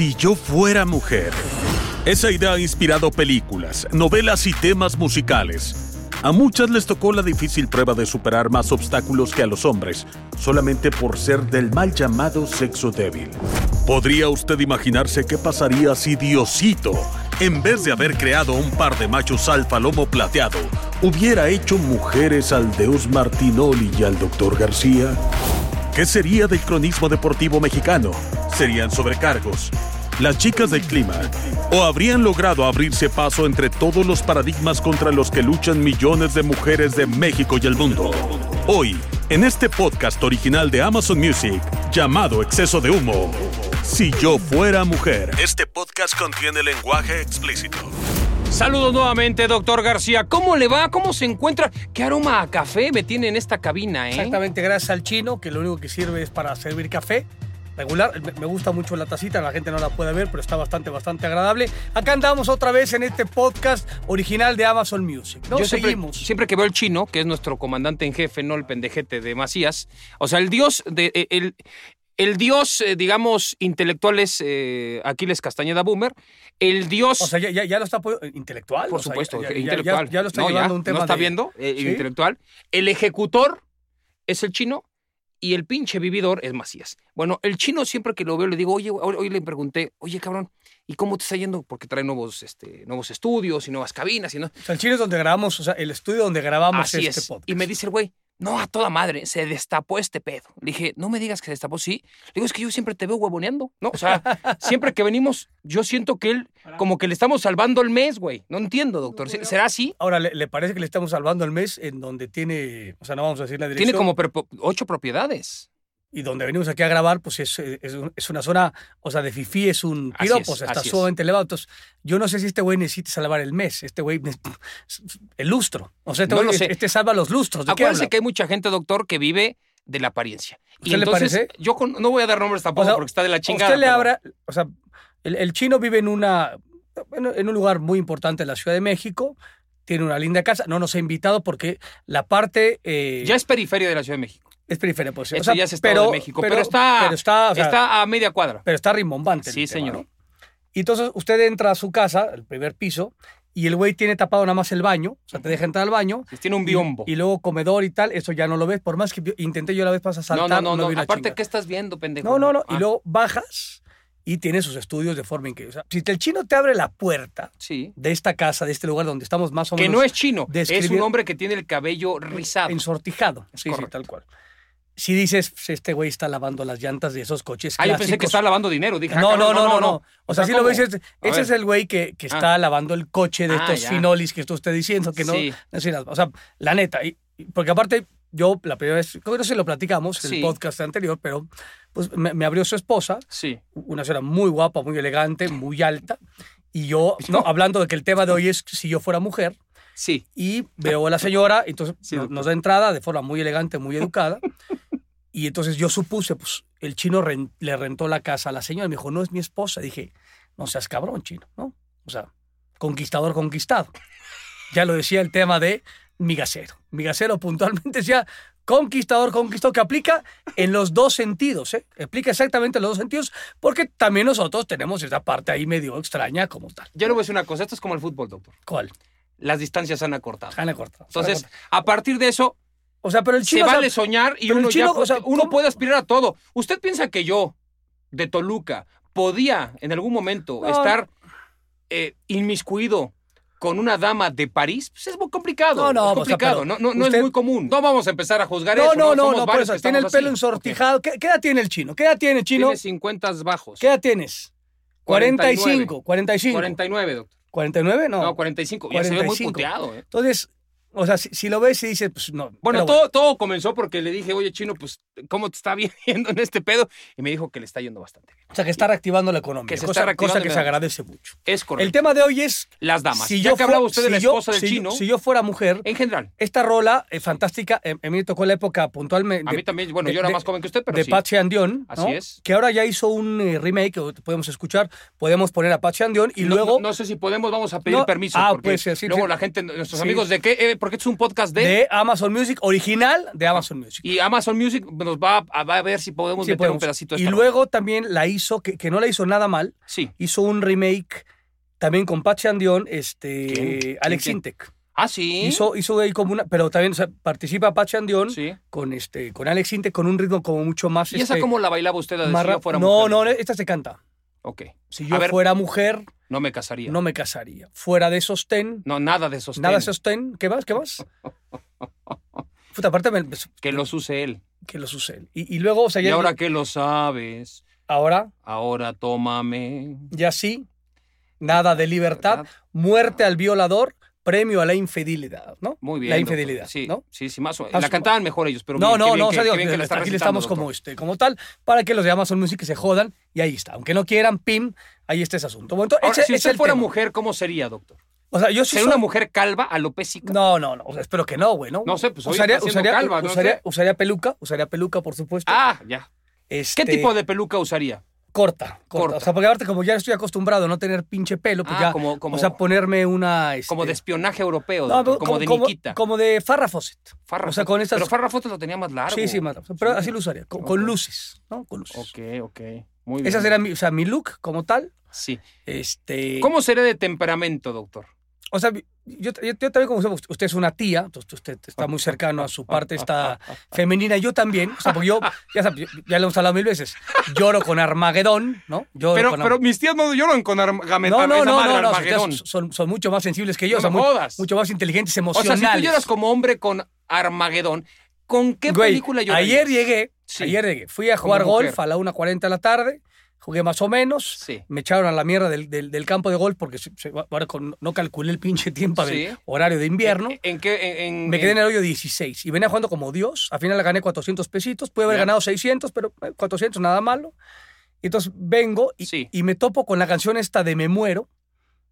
Si yo fuera mujer. Esa idea ha inspirado películas, novelas y temas musicales. A muchas les tocó la difícil prueba de superar más obstáculos que a los hombres, solamente por ser del mal llamado sexo débil. ¿Podría usted imaginarse qué pasaría si Diosito, en vez de haber creado un par de machos alfa lomo plateado, hubiera hecho mujeres al Deus Martinoli y al Dr. García? ¿Qué sería del cronismo deportivo mexicano? ¿Serían sobrecargos? ¿Las chicas del clima? ¿O habrían logrado abrirse paso entre todos los paradigmas contra los que luchan millones de mujeres de México y el mundo? Hoy, en este podcast original de Amazon Music, llamado Exceso de Humo. Si yo fuera mujer. Este podcast contiene lenguaje explícito. Saludos nuevamente, doctor García. ¿Cómo le va? ¿Cómo se encuentra? ¿Qué aroma a café me tiene en esta cabina, eh? Exactamente, gracias al chino, que lo único que sirve es para servir café. Regular, me- gusta mucho la tacita, la gente no la puede ver, pero está bastante, bastante agradable. Acá andamos otra vez en este podcast original de Amazon Music. ¿no? Yo Seguimos. siempre que veo al chino, que es nuestro comandante en jefe, no el pendejete de Macías, o sea, el dios de eh, el, el dios, eh, digamos, intelectual es eh, Aquiles Castañeda Boomer. El dios, O sea, ya, ya, ya lo está intelectual. por o supuesto, ya- intelectual. Ya, ya lo está No, llevando un tema ¿No está de- viendo? Eh, ¿Sí? Intelectual. El ejecutor es el chino y el pinche vividor es Macías. Bueno, el chino siempre que lo veo le digo, oye, hoy, le pregunté, oye, cabrón, ¿y cómo te está yendo? Porque trae nuevos, este, nuevos estudios y nuevas cabinas y no. O sea, el chino es donde grabamos, o sea, el estudio donde grabamos Así este es. podcast. Y me dice el güey, no, a toda madre, se destapó este pedo. Le dije, no me digas que se destapó, sí. Le digo, es que yo siempre te veo huevoneando, ¿no? O sea, siempre que venimos, yo siento que él, como que le estamos salvando el mes, güey. No entiendo, doctor. ¿Será así? Ahora, ¿le, le parece que le estamos salvando el mes en donde tiene, o sea, no vamos a decir la dirección? Tiene como ocho propiedades. Y donde venimos aquí a grabar, pues es, es, un- es una zona, o sea, de fifí es un piropo, es, o sea, está es. sumamente elevado. Entonces, yo no sé si este güey necesita salvar el mes, este güey, el lustro. O sea, este, No güey- este salva los lustros. ¿De Acuérdense que hay mucha gente, doctor, que vive de la apariencia. Y ¿Usted le entonces, parece? yo con- no voy a dar nombres tampoco O sea, porque está de la chingada. Usted le pero- abra, o sea, el, el chino vive en una, en, un lugar muy importante en la Ciudad de México, tiene una linda casa, no nos ha invitado porque la parte eh, Ya es periferia de la Ciudad de México. Es periferia, pues. Esto ya es Estado de México. Pero, está, pero está, o sea, está a media cuadra. pero está rimbombante. el Sí, tema, señor. ¿no? Y entonces usted entra a su casa, el primer piso, y el güey tiene tapado nada más el baño, o sea, te deja entrar al baño. Tiene un y- biombo. Y, luego comedor y tal, eso ya no lo ves, por más que intenté yo la vez pasada No, saltar. no, no, vi no. una Aparte. ¿qué estás viendo, pendejo? No, no, no. Ah, Y luego bajas y tiene sus estudios de forma increíble. O sea, si el chino te abre la puerta Sí. de esta casa, de este lugar donde estamos más o Que menos no es chino, es un hombre que tiene el cabello rizado. ensortijado. Es Sí, sí, tal cual. Si dices, pues, este güey está lavando las llantas de esos coches Ah, yo pensé que estaba lavando dinero. Dije, ah, No, no, no, no, no. O sea, si lo ves, ese, es el güey que, que está lavando el coche de Ah, estos finolis que está usted diciendo, que no. O sea, la neta. porque aparte, yo la primera vez, creo que no se lo platicamos en el podcast anterior, pero pues me, abrió su esposa, Sí. una señora muy guapa, muy elegante, muy alta. Y yo, no, hablando de que el tema de hoy es si yo fuera mujer, Sí. y veo a la señora, entonces nos da entrada de forma muy elegante, muy educada. y entonces yo supuse, pues el chino le rentó la casa a la señora y me dijo, no es mi esposa. Dije, no seas cabrón, chino, ¿no? O sea, conquistador conquistado. Ya lo decía el tema de migacero. Migacero puntualmente decía conquistador conquistado, que aplica en los dos sentidos, ¿eh? Explica exactamente en los dos sentidos, porque también nosotros tenemos esa parte ahí medio extraña como tal. Yo le voy a decir una cosa. Esto es como el fútbol, doctor. ¿Cuál? Las distancias han acortado. Ana corta. Entonces, a partir de eso, o sea, pero el se chino... o sea, vale soñar y el uno, chino, ya, o sea, uno puede aspirar a todo. ¿Usted piensa que yo, de Toluca, podía en algún momento No. estar eh, inmiscuido con una dama de París, pues es muy complicado. No, no, es o sea, complicado. no no, no usted- es muy común. No vamos a empezar a juzgar No, eso. no, no, no, por eso. Tiene el pelo así. ensortijado. ¿Qué, qué edad tiene el chino? ¿Qué edad tiene, Ok. chino? Tiene 50 bajos. ¿Qué edad tienes? 45, 45. 49, doctor. 49, no. No, 45. Ya se ve muy 45. puteado, ¿eh? Entonces, o sea, si, si lo ves y dices, pues no. Bueno, todo, todo comenzó porque le dije, oye, Chino, pues, ¿cómo te está viendo en este pedo? Y me dijo que le está yendo bastante bien. O sea, que está reactivando la economía. Que se cosa, está reactivando cosa que se agradece mucho. Es correcto. El tema de hoy es. Las damas. Si ya yo que hablaba usted de la si yo- esposa del si yo- Chino, Si yo fuera mujer, en general. esta rola eh, fantástica, a mí me tocó la época puntualmente. A mí también, bueno, de- yo era de- más joven que usted, pero de sí. Patsy and Dion, Así ¿no? es. Que ahora ya hizo un eh, remake que podemos escuchar. Podemos poner a Patsy and Dion y No- luego No, no sé si podemos, vamos a pedir No, permiso. ah, porque pues, sí, luego sí. la gente, nuestros amigos de qué, Eh, porque es un podcast de... de Amazon Music, original de Amazon Music. Y Amazon Music nos va a, va a ver si podemos Sí, meter podemos. un pedacito de y luego también la hizo, que, que no la hizo nada mal. Sí. hizo un remake también con Patsy and Dion, este, ¿Quién? Alex ¿Quién, Intec. Ah, sí. Hizo, hizo ahí como una, pero también o sea, participa Patsy and Dion Sí. con este, con Alex Intec con un ritmo como mucho más. ¿Y esa este, cómo la bailaba usted la de si yo fuera no, mujer? no, esta se canta. Ok. Si yo ver, fuera mujer, no me casaría. no me casaría. Fuera de sostén, No, nada de sostén. nada de sostén. ¿Qué más? ¿Qué más? Puta, aparte me- Que los use él. que lo sucede. Y, y luego, o sea, Y ahora que lo sabes, ahora, ahora tómame. ya sí, nada de libertad, ¿Verdad? muerte al violador, premio a la infidelidad, ¿no? Muy bien. La doctor. infidelidad, Sí, ¿no? sí, sí, más o Ah, La cantaban mejor ellos, pero no, bien, no, bien no, que- o sea, digo, bien que está aquí recitando, estamos como este, como tal, para que los de Amazon Music se jodan, y ahí está. Aunque no quieran, pim, ahí está ese asunto. Bueno, entonces, Ahora, ese- si ese usted fuera tema. mujer, ¿cómo sería, doctor? O sea, yo sí ¿Sería soy- una mujer calva, alopésica? No, no, no, o sea, espero que no, güey, ¿no? No sé, pues usaría, está usaría, calva, no usaría, sé. usaría peluca, usaría peluca, por supuesto. Ah, ya. ¿Qué Este, tipo de peluca usaría? Corta, corta. Corta. O sea, porque ahorita como ya estoy acostumbrado a no tener pinche pelo, pues Ah, ya, como- como- o sea, ponerme una... Como de este, espionaje europeo, no, doctor, no, como, de como, Nikita. como de Farrah Fawcett. Farrah o sea, con estas... Pero Farrah Fawcett lo tenía más largo. Sí, sí, más- pero Sí. así lo usaría, con, luces, ¿no? Con luces. Ok, ok. Muy bien. Esa será mi, o sea, mi look como tal. Sí. Este, ¿Cómo seré de temperamento, doctor? O sea, yo, yo- yo también como usted- es una tía, entonces usted está muy cercano a su parte esta femenina, yo también, o sea, porque yo, ya sabes, ya lo hemos hablado mil veces, lloro con Armagedón, ¿no? Lloro Pero, con pero mis tías no lloran con Armagedón. no, no, no, no, no, son, son mucho más sensibles que yo, No o sea, muy- mucho más inteligentes O sea, emocionales. si tú lloras como hombre con Armagedón, ¿con qué Güey, película llorarías? Ayer llegué, Sí. ayer llegué, fui a jugar golf a la 1.40 de la tarde, jugué más o menos, Sí. me echaron a la mierda del, del- del campo de golf porque se- se- ahora con- no calculé el pinche tiempo Sí. del horario de invierno. ¿En, en qué? En, en- Me quedé en el hoyo 16 y venía jugando como Dios. Al final le gané 400 pesitos. Pude haber ganado 600, pero eh, 400 nada malo. Y entonces vengo y, Sí. y me topo con la canción esta de Me Muero,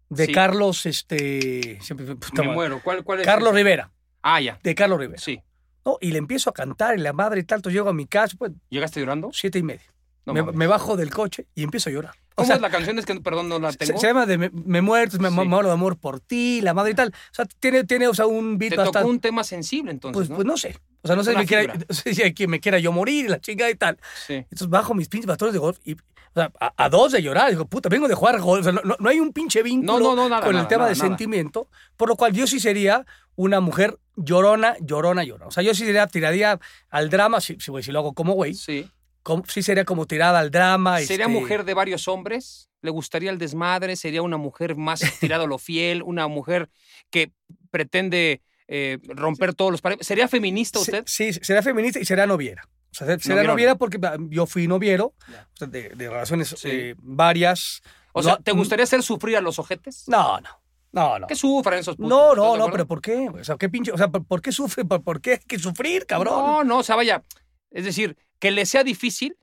de. Carlos, este... Siempre, Me muero. ¿Cuál, cuál es? Carlos ese? Rivera, Ah, ya. de Carlos Rivera. Sí. ¿no? Y le empiezo a cantar y la madre y tal. Entonces llego a mi casa, pues, ¿Llegaste llorando? siete y media. No me, bajo del coche y empiezo a llorar. O ¿Cómo sea, es la canción? Es que, perdón, no la se, tengo. se llama de Me, entonces me, Sí. me muero de amor por ti, la madre y tal. O sea, tiene, tiene o sea, un beat Te tocó bastante... un tema sensible, entonces, Pues, ¿no? pues no sé. O sea, no sé, si Una me quiera, no sé si me quiera yo morir la chingada y tal. Sí. Entonces bajo mis pinches bastones de golf y, o sea, a, a dos de llorar. Digo, puta, vengo de jugar golf. O sea, no, no- hay un pinche vínculo No, no, no, nada, con el nada, tema nada, de sentimiento. Por lo cual yo sí sería una mujer llorona, llorona, llorona. O sea, yo sí sería tiraría al drama, si, si, si lo hago como güey, Sí. Como- sí sería como tirada al drama. ¿Sería este, mujer de varios hombres? ¿Le gustaría el desmadre? ¿Sería una mujer más tirada a lo fiel? ¿Una mujer que pretende eh, romper todos los parámetros? ¿Sería feminista Sí, usted? Sí, será feminista y será noviera. O sea, será noviera porque yo fui noviero Ya. o sea, de, de relaciones Sí. eh, varias. O sea, ¿te gustaría hacer sufrir a los ojetes? No, no. No, no. Que sufran esos putos. No, ¿estás no, no, pero ¿por qué? O sea, ¿qué pinche? O sea, ¿por, por qué sufre? ¿Por, por qué hay que sufrir, cabrón? No, no, o sea, vaya. Es decir, que les sea difícil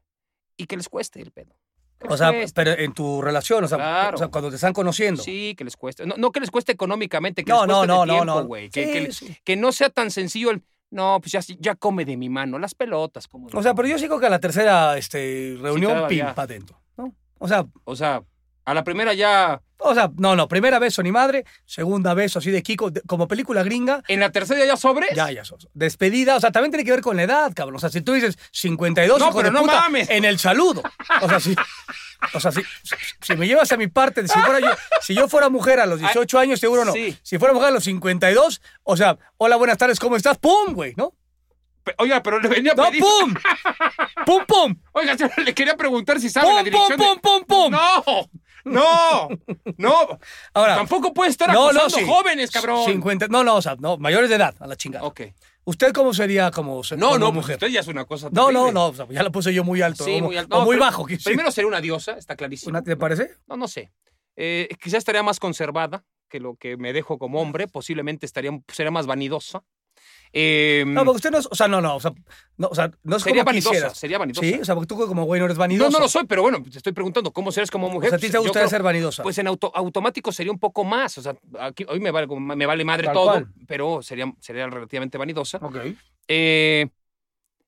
y que les cueste el pedo. O sea, cueste. pero en tu relación, o sea, Claro. o sea, cuando te están conociendo. Sí, que les cueste. No, no que les cueste económicamente, que No, les cueste no, de no, tiempo, no. güey. Que, Sí, que- sí. que no sea tan sencillo el. No, pues ya, ya come de mi mano. Las pelotas, como. O sea, pero yo sigo que a la tercera este, reunión, claro, pim, ya. pa' adentro. ¿no? O sea, O sea, a la primera ya. o sea, no, no, primera beso ni madre, segunda beso así de Kiko, de- como película gringa, En la tercera ya sobres. ya, ya sos. Despedida, o sea, también tiene que ver con la edad, cabrón. O sea, si tú dices 52, No, hijo pero de no puta, mames. en el saludo. O sea, si, o sea, si, si me llevas a mi parte, si, fuera yo, si yo fuera mujer a los 18 años, seguro no. sí. Si fuera mujer a los 52, o sea, hola, buenas tardes, ¿cómo estás? ¡Pum, güey! ¿No? Oiga, pero le venía a ¡No, pedir. pum! ¡Pum, pum! Oiga, le quería preguntar si sabe la ¡Pum, pum, dirección. pum, de... pum, pum! No, No, no. Ahora, Tampoco puede estar no, acosando no, sí. jóvenes, cabrón. 50, no, no, o sea, no, mayores de edad, a la chingada. Ok. ¿Usted cómo sería como, No, como no, pues mujer? usted ya es una cosa No, no, terrible. no, o sea, ya lo puse yo muy alto. Sí, o- muy alto. o No, muy pero- bajo. que sí. Primero sería una diosa, está clarísimo. Una- ¿Te parece? No, no sé. Eh, quizás estaría más conservada que lo que me dejo como hombre. Posiblemente estaría, sería más vanidosa. Eh, No, porque usted no es, o sea, no, no, o sea, no, o sea, no es sería como vanidosa, quisieras. sería vanidosa. Sí, o sea, porque tú como güey no eres no, vanidoso. no lo soy, pero bueno, te estoy preguntando, ¿cómo serás como O mujer? sea, a ti te gustaría ser vanidosa. Pues en auto, automático sería un poco más. O sea, aquí, hoy me vale, me vale madre Tal todo, cual. pero sería, sería relativamente vanidosa. ok. Eh,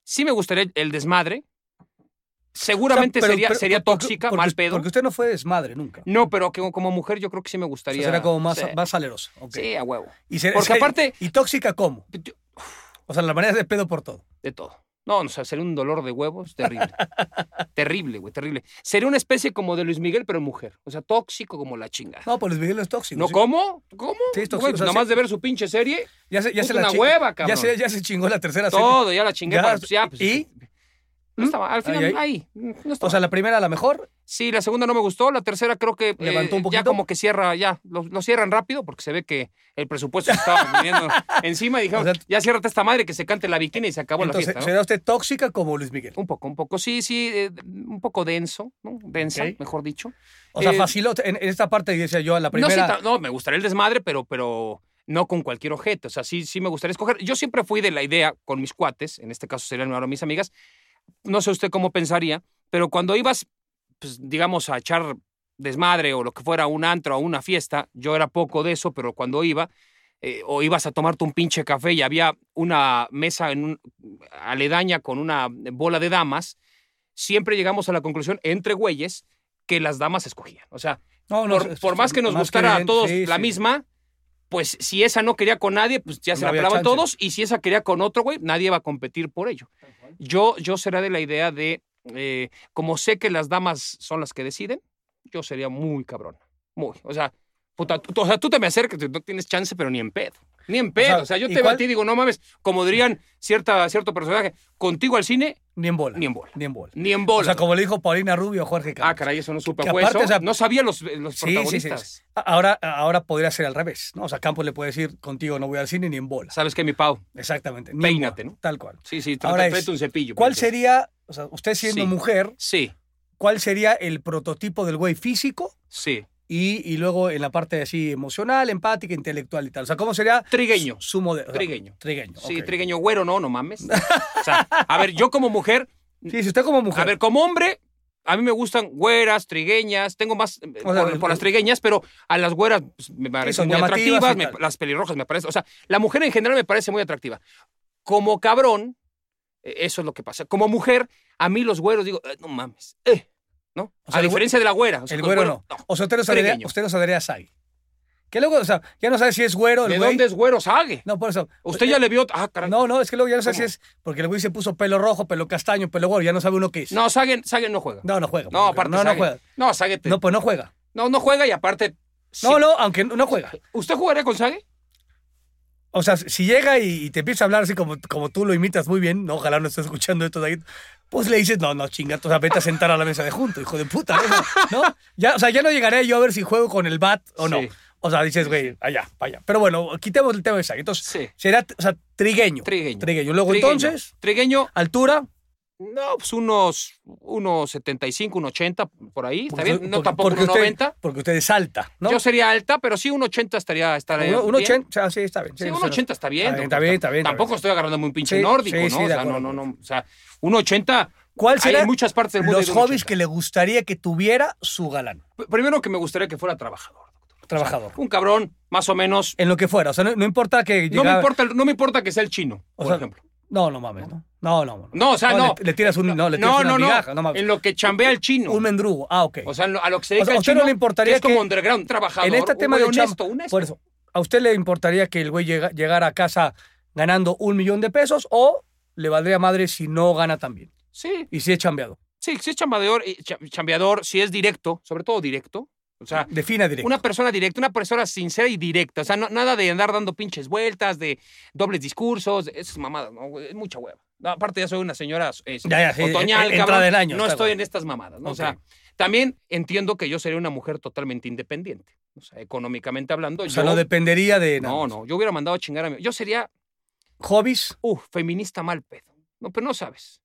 sí me gustaría el desmadre. Seguramente O sea, pero- sería, pero- sería porque- tóxica, porque- mal pedo. Porque usted no fue desmadre nunca. No, pero que como mujer yo creo que sí me O sea, gustaría. será como más, sí, más salerosa. sí, a huevo. Y ser- Porque aparte- ¿Y tóxica cómo? Yo- O sea, la manera de pedo por todo. De todo. No, o sea, sería un dolor de huevos terrible. terrible, güey, terrible. Sería una especie como de Luis Miguel, pero mujer. O sea, tóxico como la chingada. No, pues Luis Miguel no es tóxico. ¿No sí. cómo? ¿Cómo? Sí, es tóxico, Güey, o sea, nada más de ver su pinche serie, Ya se, ya se la una hueva, Ya cabrón. se, ya se chingó la tercera serie. todo, ya la chingué. Ya, para- pues ya, pues, ¿Y? No estaba, al final, Ahí, no. O sea, la primera, la mejor. Sí, la segunda no me gustó, la tercera creo que ¿Levantó eh, un ya como que cierra, ya, lo, lo cierran rápido porque se ve que el presupuesto se estaba viniendo encima y dijeron, O sea, ya ciérrate esta madre que se cante la bikini y se acabó Entonces, la fiesta, ¿no? ¿será usted tóxica como Luis Miguel? Un poco, un poco, sí, sí, eh, un poco denso, ¿no? Densa, mejor dicho. O sea, Eh, faciló. En, esta parte decía yo, a la No, sí, primera. no, me gustaría el desmadre, pero, pero no con cualquier objeto. O sea, sí, sí me gustaría escoger. Yo siempre fui de la idea con mis cuates, en este caso serían ahora mis amigas, no sé usted cómo pensaría, pero cuando ibas, pues, digamos, a echar desmadre o lo que fuera, un antro o una fiesta, yo era poco de eso, pero cuando iba, eh, o ibas a tomarte un pinche café y había una mesa en un- aledaña con una bola de damas, siempre llegamos a la conclusión, entre güeyes, que las damas escogían. O sea, no, no, por, más que nos más gustara a todos sí, la sí. misma, pues si esa no quería con nadie, pues ya se la pelaban todos, y si esa quería con otro, güey, nadie va a competir por ello. Yo, yo será de la idea de, eh, como sé que las damas son las que deciden, yo sería muy cabrón. Muy. O sea, puta, tú, o sea, tú te me acercas, no tienes chance, pero ni en pedo. Ni en pedo. sea, O sea, yo ¿y te veo a ti y digo, no mames, como dirían cierta, cierto personaje, contigo al cine, Ni en bola. ni en bola. Ni en bola. Ni en O bola. sea, como le dijo Paulina Rubio a Jorge Campos. ah, caray, eso no supe. Que fue aparte, eso. o sea, no sabía los, los Sí, sí, sí. protagonistas. Ahora, ahora podría ser al revés, ¿no? O sea, Campos le puede decir, contigo no voy al cine ni en bola. ¿Sabes qué, mi Pau? Exactamente. ni Peínate, bola, ¿no? Tal cual. Sí, sí, Ahora trata, es, tráete un cepillo. ¿Cuál sería, o sea, usted siendo Sí. mujer, Sí, cuál sería el prototipo del güey físico sí. Y, y luego en la parte así emocional, empática, intelectual y tal? O sea, ¿cómo sería Trigueño. su, modelo? O sea, Trigueño. Trigueño. Sí, trigueño güero, no, no mames. O sea, a ver, yo como mujer, Sí, si usted como mujer. a ver, como hombre, a mí me gustan güeras, trigueñas, tengo más eh, sea, por, el- las trigueñas, pero a las güeras pues, me parecen muy atractivas, me- las pelirrojas me parecen, o sea, la mujer en general me parece muy atractiva. Como cabrón, eh, eso es lo que pasa. Como mujer, a mí los güeros digo, eh, no mames, eh, ¿no? O sea, a diferencia de la güera. o sea, el los güero no. O sea, usted no Trigueño. adhería, usted no se adhería a Sai. Que luego, o sea, ya no sabe si es güero el ¿De güey. dónde es güero Sague? No, por eso. Usted ya le vio, ah, caray. No, no, es que luego ya no ¿Cómo? si es porque el güey se puso pelo rojo, pelo castaño, pelo güero, ya no sabe uno qué es. No, Sague, Sague no juega. no, no juega. No, aparte no, no juega. No, Sague te- No, pues no juega. no, no juega y aparte. sí. No, no, aunque no no juega. ¿Usted jugaría con Sague? O sea, si llega y, te empieza a hablar así como, como tú lo imitas muy bien, no, ojalá no estés escuchando esto ahí, pues le dices, no, no, chinga, o sea, vete a sentar a la mesa de junto, hijo de puta, ¿no? ¿No? Ya, o sea, ya no llegaré yo a ver si juego con el bat o no. Sí. O sea, dices, güey, allá, allá. Pero bueno, quitemos el tema de Sai. Entonces, Sí. será, o sea, trigueño. Trigueño. Trigueño. Luego, Trigueño. entonces, Trigueño, altura. No, pues unos, unos 75, un 80, por ahí. ¿Está bien? No porque- tampoco porque un usted- 90. Porque usted es alta, ¿no? Yo sería alta, pero sí un 80 estaría, estaría Uno- un bien. 80, o sea, sí, está bien. Sí, sí, un sí, 80 está bien. Está bien, está bien, está bien, está Tampoco estoy agarrando muy pinche Sí, nórdico, sí, ¿no? o sea, no, no, no. O sea, un 80. ¿Cuál Hay será en muchas partes del mundo. los hay un hobbies 80. que le gustaría que tuviera su galán? Primero que me gustaría que fuera trabajador. Trabajador. Un cabrón, más o menos. En lo que fuera. O sea, no, no importa que No me, importa, no me importa que sea el chino, O por sea, ejemplo. No, no mames, ¿no? No, no. No, No, o sea, no. Le, le tiras un, no, le tiras No, una no, no. migaja, no mames. En lo que chambea el chino. Un mendrugo. Ah, ok. O sea, a lo que se O dedica sea, ¿a usted chino. no le importaría que es como que- underground, un trabajador. en este tema de honesto, honesto. Por eso, ¿a usted le importaría que el güey llega- llegara a casa ganando un millón de pesos o le valdría madre si no gana tan bien? Sí, Y si es chambeado. sí, sí es chambeador, chambeador, si es directo, sobre todo directo. O sea, Defina directo. una persona directa, una persona sincera y directa. O sea, no- nada de andar dando pinches vueltas, de dobles discursos, eso es mamada, ¿no? Es mucha hueva. No, aparte, ya soy una señora eh, Ya, ya, otoñal, cabrón. del año, No estoy en estas mamadas, ¿no? O sea, También entiendo que yo sería una mujer totalmente independiente. O sea, económicamente hablando. O sea, no dependería de nada. no, no, yo hubiera mandado a chingar a mi. Yo sería, ¿Hobbies? uh, feminista mal pedo. No, pero no sabes.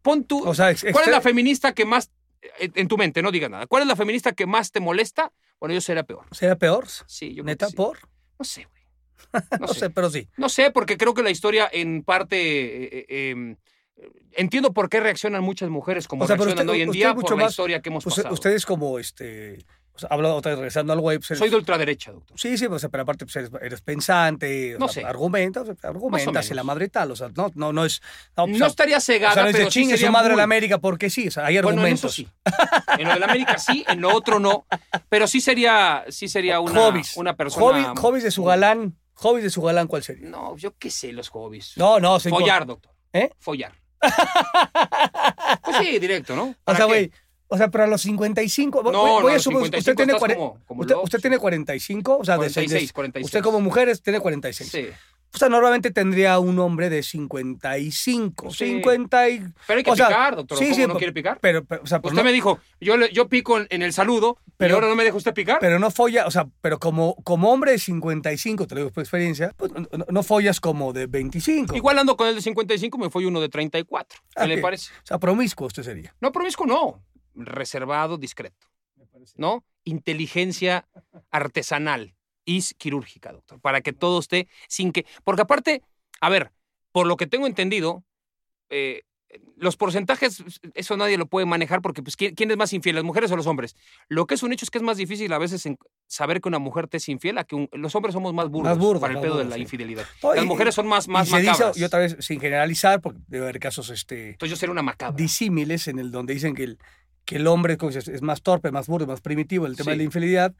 Pon tú. O sea, ¿Cuál es la feminista que más. En en tu mente, no digas nada. ¿Cuál es la feminista que más te molesta? Bueno, yo sería peor. ¿Sería peor? Sí, yo creo ¿Neta que sí. por? No sé, güey. No, No sé. sé. pero sí. No sé, porque creo que la historia en parte. eh, eh, em, entiendo por qué reaccionan muchas mujeres como O sea, reaccionan usted- hoy en día mucho por la más- historia que hemos Usted- pasado. ustedes como, este, o sea, hablo otra vez regresando al web. pues, Soy de ultraderecha, doctor. Sí, sí, o sea, pero aparte pues, eres, eres pensante, o No sea, sé. argumentas, argumentas y la madre y tal, o sea, no, no, no es... No, o estaría o cegada, sea, no dice pero sí chingue su sería madre muy- la América porque sí, o sea, hay Bueno, en eso argumentos. sí. En lo de la América sí, en lo otro no. Pero sí sería, sí sería una, hobbies. una persona. Hobby- hobbies de su galán, hobbies de su galán, ¿cuál sería? No, yo qué sé, los hobbies. No, no, sí, Follar, doctor. ¿Eh? Follar. Pues sí, directo, ¿no? O ¿Para sea, güey, o sea, pero a los 55, voy- No, voy, no, a suponer, 55 usted tiene, cuare- como- como usted, usted tiene 45, o sea, de- 46, de- 46. usted como mujer tiene 46. Sí. O sea, normalmente tendría un hombre de 55, Sí. 50 y... Pero hay que o sea, picar, doctor. sí, ¿Cómo sí, no quiere picar? Pero, pero, o sea, pues Usted no- me dijo, yo, yo pico en, en el saludo, pero ahora no me deja usted picar. Pero no folla, o sea, pero como, como hombre de 55, te lo digo por experiencia, pues no, no- follas como de 25. Igual ando con el de 55, me fue uno de 34. ¿Qué Ah, le parece? O sea, promiscuo usted sería. No, promiscuo no. Reservado, discreto. ¿No? Inteligencia artesanal y quirúrgica, doctor. Para que todo esté sin que. Porque aparte, a ver, por lo que tengo entendido, eh, los porcentajes, eso nadie lo puede manejar porque, pues, ¿quién, quién es más infiel, las mujeres o los hombres? Lo que es un hecho es que es más difícil a veces saber que una mujer te es infiel a que un- los hombres somos más burdos, Más burdos, para el pedo de la sí. infidelidad. No, Las y- mujeres son más, más y dice, macabras. y otra vez, sin generalizar, porque debe haber casos este, Entonces yo sería una macabra. disímiles en el donde dicen que el, que el hombre es más torpe, más burdo, más primitivo en el tema Sí. de la infidelidad,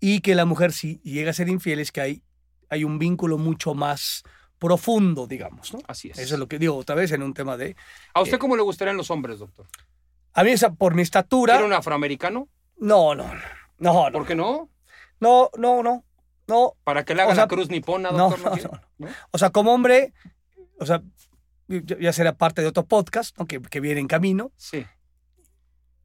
y que la mujer si llega a ser infiel es que hay, hay un vínculo mucho más profundo, digamos, ¿no? Así es. Eso es lo que digo otra vez en un tema de... ¿A usted cómo le gustarían los hombres, doctor? A mí esa, por mi estatura... ¿Era un afroamericano? No, no, no, no, ¿Por qué no? no, no, no, no, ¿Para que le O sea, la cruz nipona, doctor? no, no. ¿No? O sea, como hombre, o sea, ya ya será parte de otro podcast ¿no? que, que viene en camino. Sí.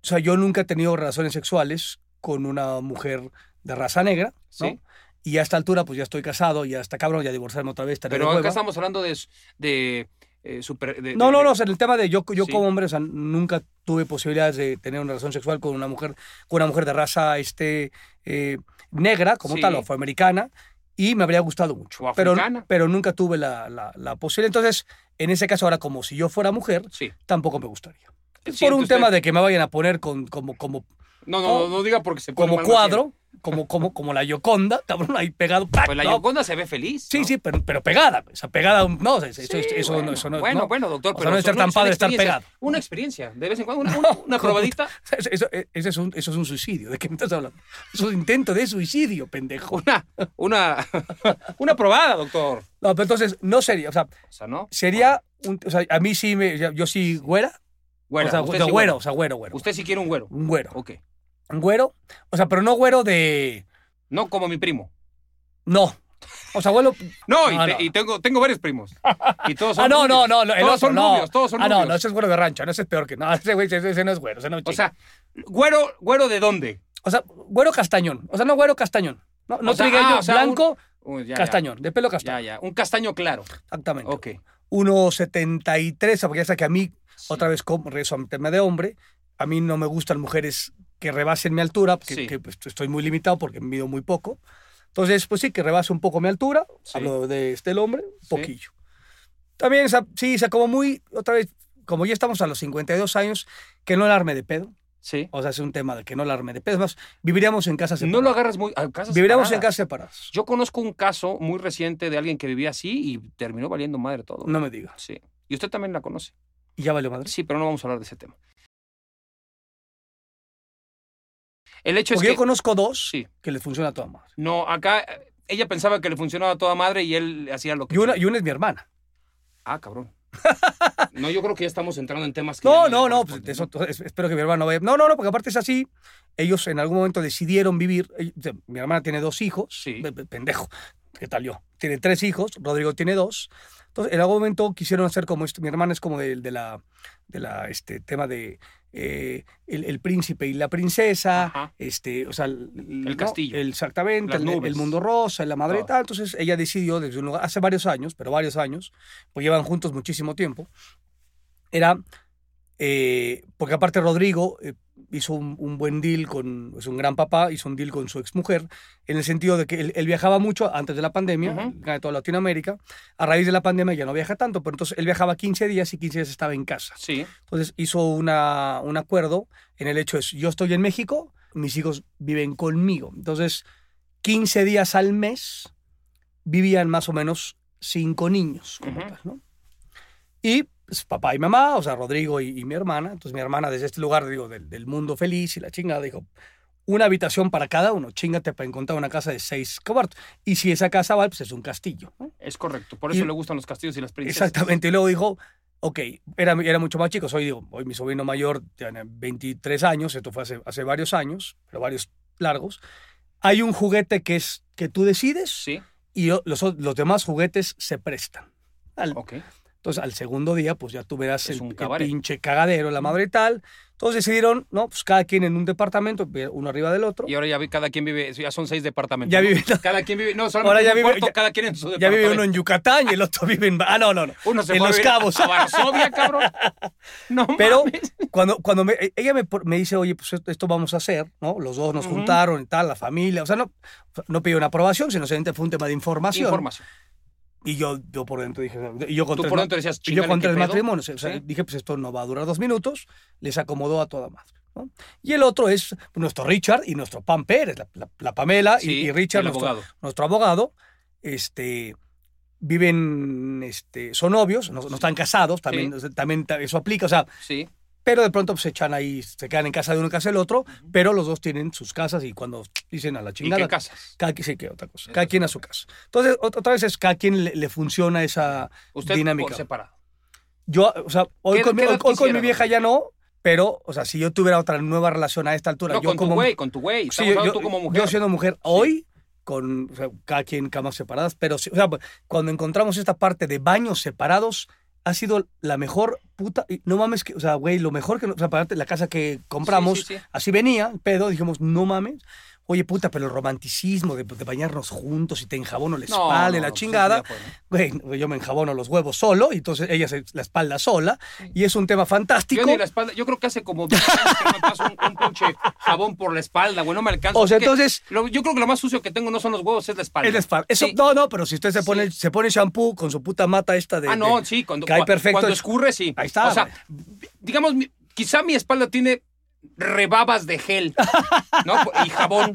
O sea, yo nunca he tenido relaciones sexuales con una mujer de raza negra, ¿no? Sí. Y a esta altura, pues ya estoy casado, ya está cabrón, ya divorciarme otra vez. Pero acá estamos hablando de... de, eh, super, de- No, de- no, no, o sea, el tema de yo, yo Sí. como hombre, o sea, nunca tuve posibilidades de tener una relación sexual con una mujer, con una mujer de raza este, eh, negra, como Sí. tal, o afroamericana, y me habría gustado mucho. O pero, pero nunca tuve la, la, la posibilidad. Entonces, en ese caso, ahora, como si yo fuera mujer, Sí. tampoco me gustaría. Sí, Por un usted- tema de que me vayan a poner con, como, como, No, no, no, no diga porque se pone como mal cuadro, como, como, como la Yoconda, cabrón, ahí pegado. ¡pac! Pues la No, Yoconda se ve feliz. Sí, ¿no? sí, pero, pero pegada. O sea, pegada, no, eso, Sí, eso bueno, no, eso no bueno, no. bueno, doctor, O sea, pero no es estar tan padre estar pegado. Una experiencia, de vez en cuando, una, una, una probadita, Eso, eso- es un, eso es un suicidio. ¿De qué me estás hablando? Es un intento de suicidio, pendejo. una, una, una probada, doctor. No, pero entonces no sería. O sea, O sea, ¿no? sería. Un, o sea, a mí sí me. Yo sí, güera. Güera, o sea, usted de sí güero, o sea, güero, güero. Usted sí quiere un güero. Un güero. Ok. Un güero. O sea, pero no güero de. No como mi primo. No. O sea, güero. No, y, No, te- no. y tengo, tengo varios primos. Y todos son Ah, no, no, rubios. no, no, el todos otro, son no. rubios, todos son ah, no, rubios. no, ese es güero de rancho, no, ese es peor que. No, ese güey, ese, ese no es güero, ese no es O sea, güero, güero de dónde? o sea, güero castañón. O sea, no güero castañón. No, no O sea, trigueño, ah, o sea, un- blanco, Uy, ya, ya. castañón, de pelo castañón. Ya, ya. Un castaño claro. Exactamente. Ok. 1,73, porque ya sé que a mí, otra vez, regreso al tema de hombre, a mí no me gustan mujeres que rebasen mi altura, que, Sí. que, pues, estoy muy limitado porque mido muy poco. Entonces, pues sí, que rebase un poco mi altura. Sí. Hablo de este el hombre, un poquillo. También, sí, o sea, como muy, otra vez, como ya estamos a los 52 años, que no alarme de pedo. Sí. O sea, es un tema de que no alarme de pedo. Más, viviríamos en casas separadas. No lo agarras muy. a casas Viviríamos en casas separadas. Yo conozco un caso muy reciente de alguien que vivía así y terminó valiendo madre todo. No me diga. Sí. Y usted también la conoce. Y ya valió madre. Sí, pero no vamos a hablar de ese tema. El hecho Porque es yo que. conozco dos Sí. que les funciona a toda madre. No, acá ella pensaba que le funcionaba a toda madre y él hacía lo que. Y una, y una es mi hermana. Ah, cabrón. No, yo creo que ya estamos entrando en temas que. No, no, no, pues espero que mi hermano vaya. No, no, no, porque aparte es así. Ellos en algún momento decidieron vivir. sea, Mi hermana tiene dos hijos. Sí. Pe- pe- Pendejo. ¿Qué tal yo? Tiene tres hijos. Rodrigo tiene dos. Entonces, en algún momento quisieron hacer como esto. Mi hermana es como del de, la, de la, este, tema de eh, el, el príncipe y la princesa, Ajá. este, o sea, el, El castillo. exactamente, el, nubes. el mundo rosa, la madre. Entonces ella decidió desde un lugar, hace varios años, pero varios años, pues llevan juntos muchísimo tiempo, era, eh, porque aparte Rodrigo eh, hizo un, un buen deal con, es un gran papá, hizo un deal con su exmujer, en el sentido de que él, él viajaba mucho antes de la pandemia, de toda Latinoamérica, a raíz de la pandemia ya no viaja tanto, pero entonces él viajaba 15 días y 15 días estaba en casa. Sí. Entonces hizo una, un acuerdo en el hecho es, yo estoy en México, mis hijos viven conmigo. Entonces, 15 días al mes vivían más o menos cinco niños. como Ujú. tal, ¿no? Y pues, papá y mamá, o sea, Rodrigo y, y mi hermana. Entonces mi hermana desde este lugar, digo, del, del mundo feliz y la chingada, dijo, una habitación para cada uno, chingate para encontrar una casa de seis cuartos. Y si esa casa va, pues es un castillo. ¿no? Es correcto. Por eso Y- le gustan los castillos y las princesas. Exactamente. Y luego dijo, ok, era, era mucho más chico. Soy, digo, hoy mi sobrino mayor tiene 23 años, esto fue hace, hace varios años, pero varios largos. Hay un juguete que es que tú decides Sí. y los, los demás juguetes se prestan. Al- Ok. Entonces, al segundo día, pues ya tú verás el, un el pinche cagadero, la madre y tal. Entonces decidieron, ¿no? Pues cada quien en un departamento, uno arriba del otro. Y ahora ya vi, cada quien vive, ya son seis departamentos. Ya ¿no? vive- Cada quien vive, no, solamente Ahora ya vive- cuarto, ya- cada quien en su Ya departamento. vive uno en Yucatán y el otro vive en... Ah, no, no, no. Uno se en Los Cabos. A Varsovia, cabrón. No Pero mames. cuando, cuando me- ella me, me dice, oye, pues esto, vamos a hacer, ¿no? Los dos nos juntaron y tal, la familia. O sea, no, no pidió una aprobación, sino simplemente fue un tema de información. Información. Y yo, yo por dentro dije, y yo con Tú tres por ma- dentro decías, y yo "Chíngale, con ¿qué tres pedo?". matrimonios. O sea, Sí. dije, pues esto no va a durar dos minutos. Les acomodó a toda madre. ¿no? Y el otro es nuestro Richard y nuestro Pam Pérez, la, la- la Pamela y- Sí, y, Richard, nuestro abogado. nuestro abogado. Este, viven, este, son novios, no, no están casados, también, también ta- eso aplica. O sea, Sí. Pero de pronto pues, se echan ahí, se quedan en casa de uno en casa del otro, pero los dos tienen sus casas y cuando dicen a la ¿Y chingada. qué casas? Cada quien sí que otra cosa. Cada quien a su casa. Entonces, ot- otra vez es cada quien le, le funciona esa Usted dinámica. por separado. Yo, o sea, hoy ¿Qué- con, mi, qué hoy- edad hoy con mi quisiera, vieja ya no, pero, o sea, si yo tuviera otra nueva relación a esta altura, No, yo con como tu güey, con tu güey. Sí, yo, tú como mujer. yo siendo mujer hoy, con o sea, cada quien camas separadas, pero o sea, cuando encontramos esta parte de baños separados, ha sido la mejor puta. y No mames, que, o sea, güey, lo mejor que. O sea, aparte, la casa que compramos, Sí, sí, sí. así venía, pero dijimos, no mames. Oye, puta, pero el romanticismo de, de bañarnos juntos y te enjabono la espalda y no, la chingada. Güey, yo me enjabono los huevos solo, y entonces ella se la espalda sola, y es un tema fantástico. Yo ni la espalda, yo creo que hace como 10 años que me paso un, un pinche jabón por la espalda, güey, no me alcanza. O sea, Es que entonces- lo- yo creo que lo más sucio que tengo no son los huevos, es la espalda. Es la espalda. Eso, Sí. No, no, pero si usted se Sí. pone, se pone shampoo con su puta mata esta de. Ah, no, de- sí, cuando, cae cua- perfecto cuando escurre, sí. Ahí está, O sea, digamos, quizá mi espalda tiene rebabas de gel, ¿no? Y jabón.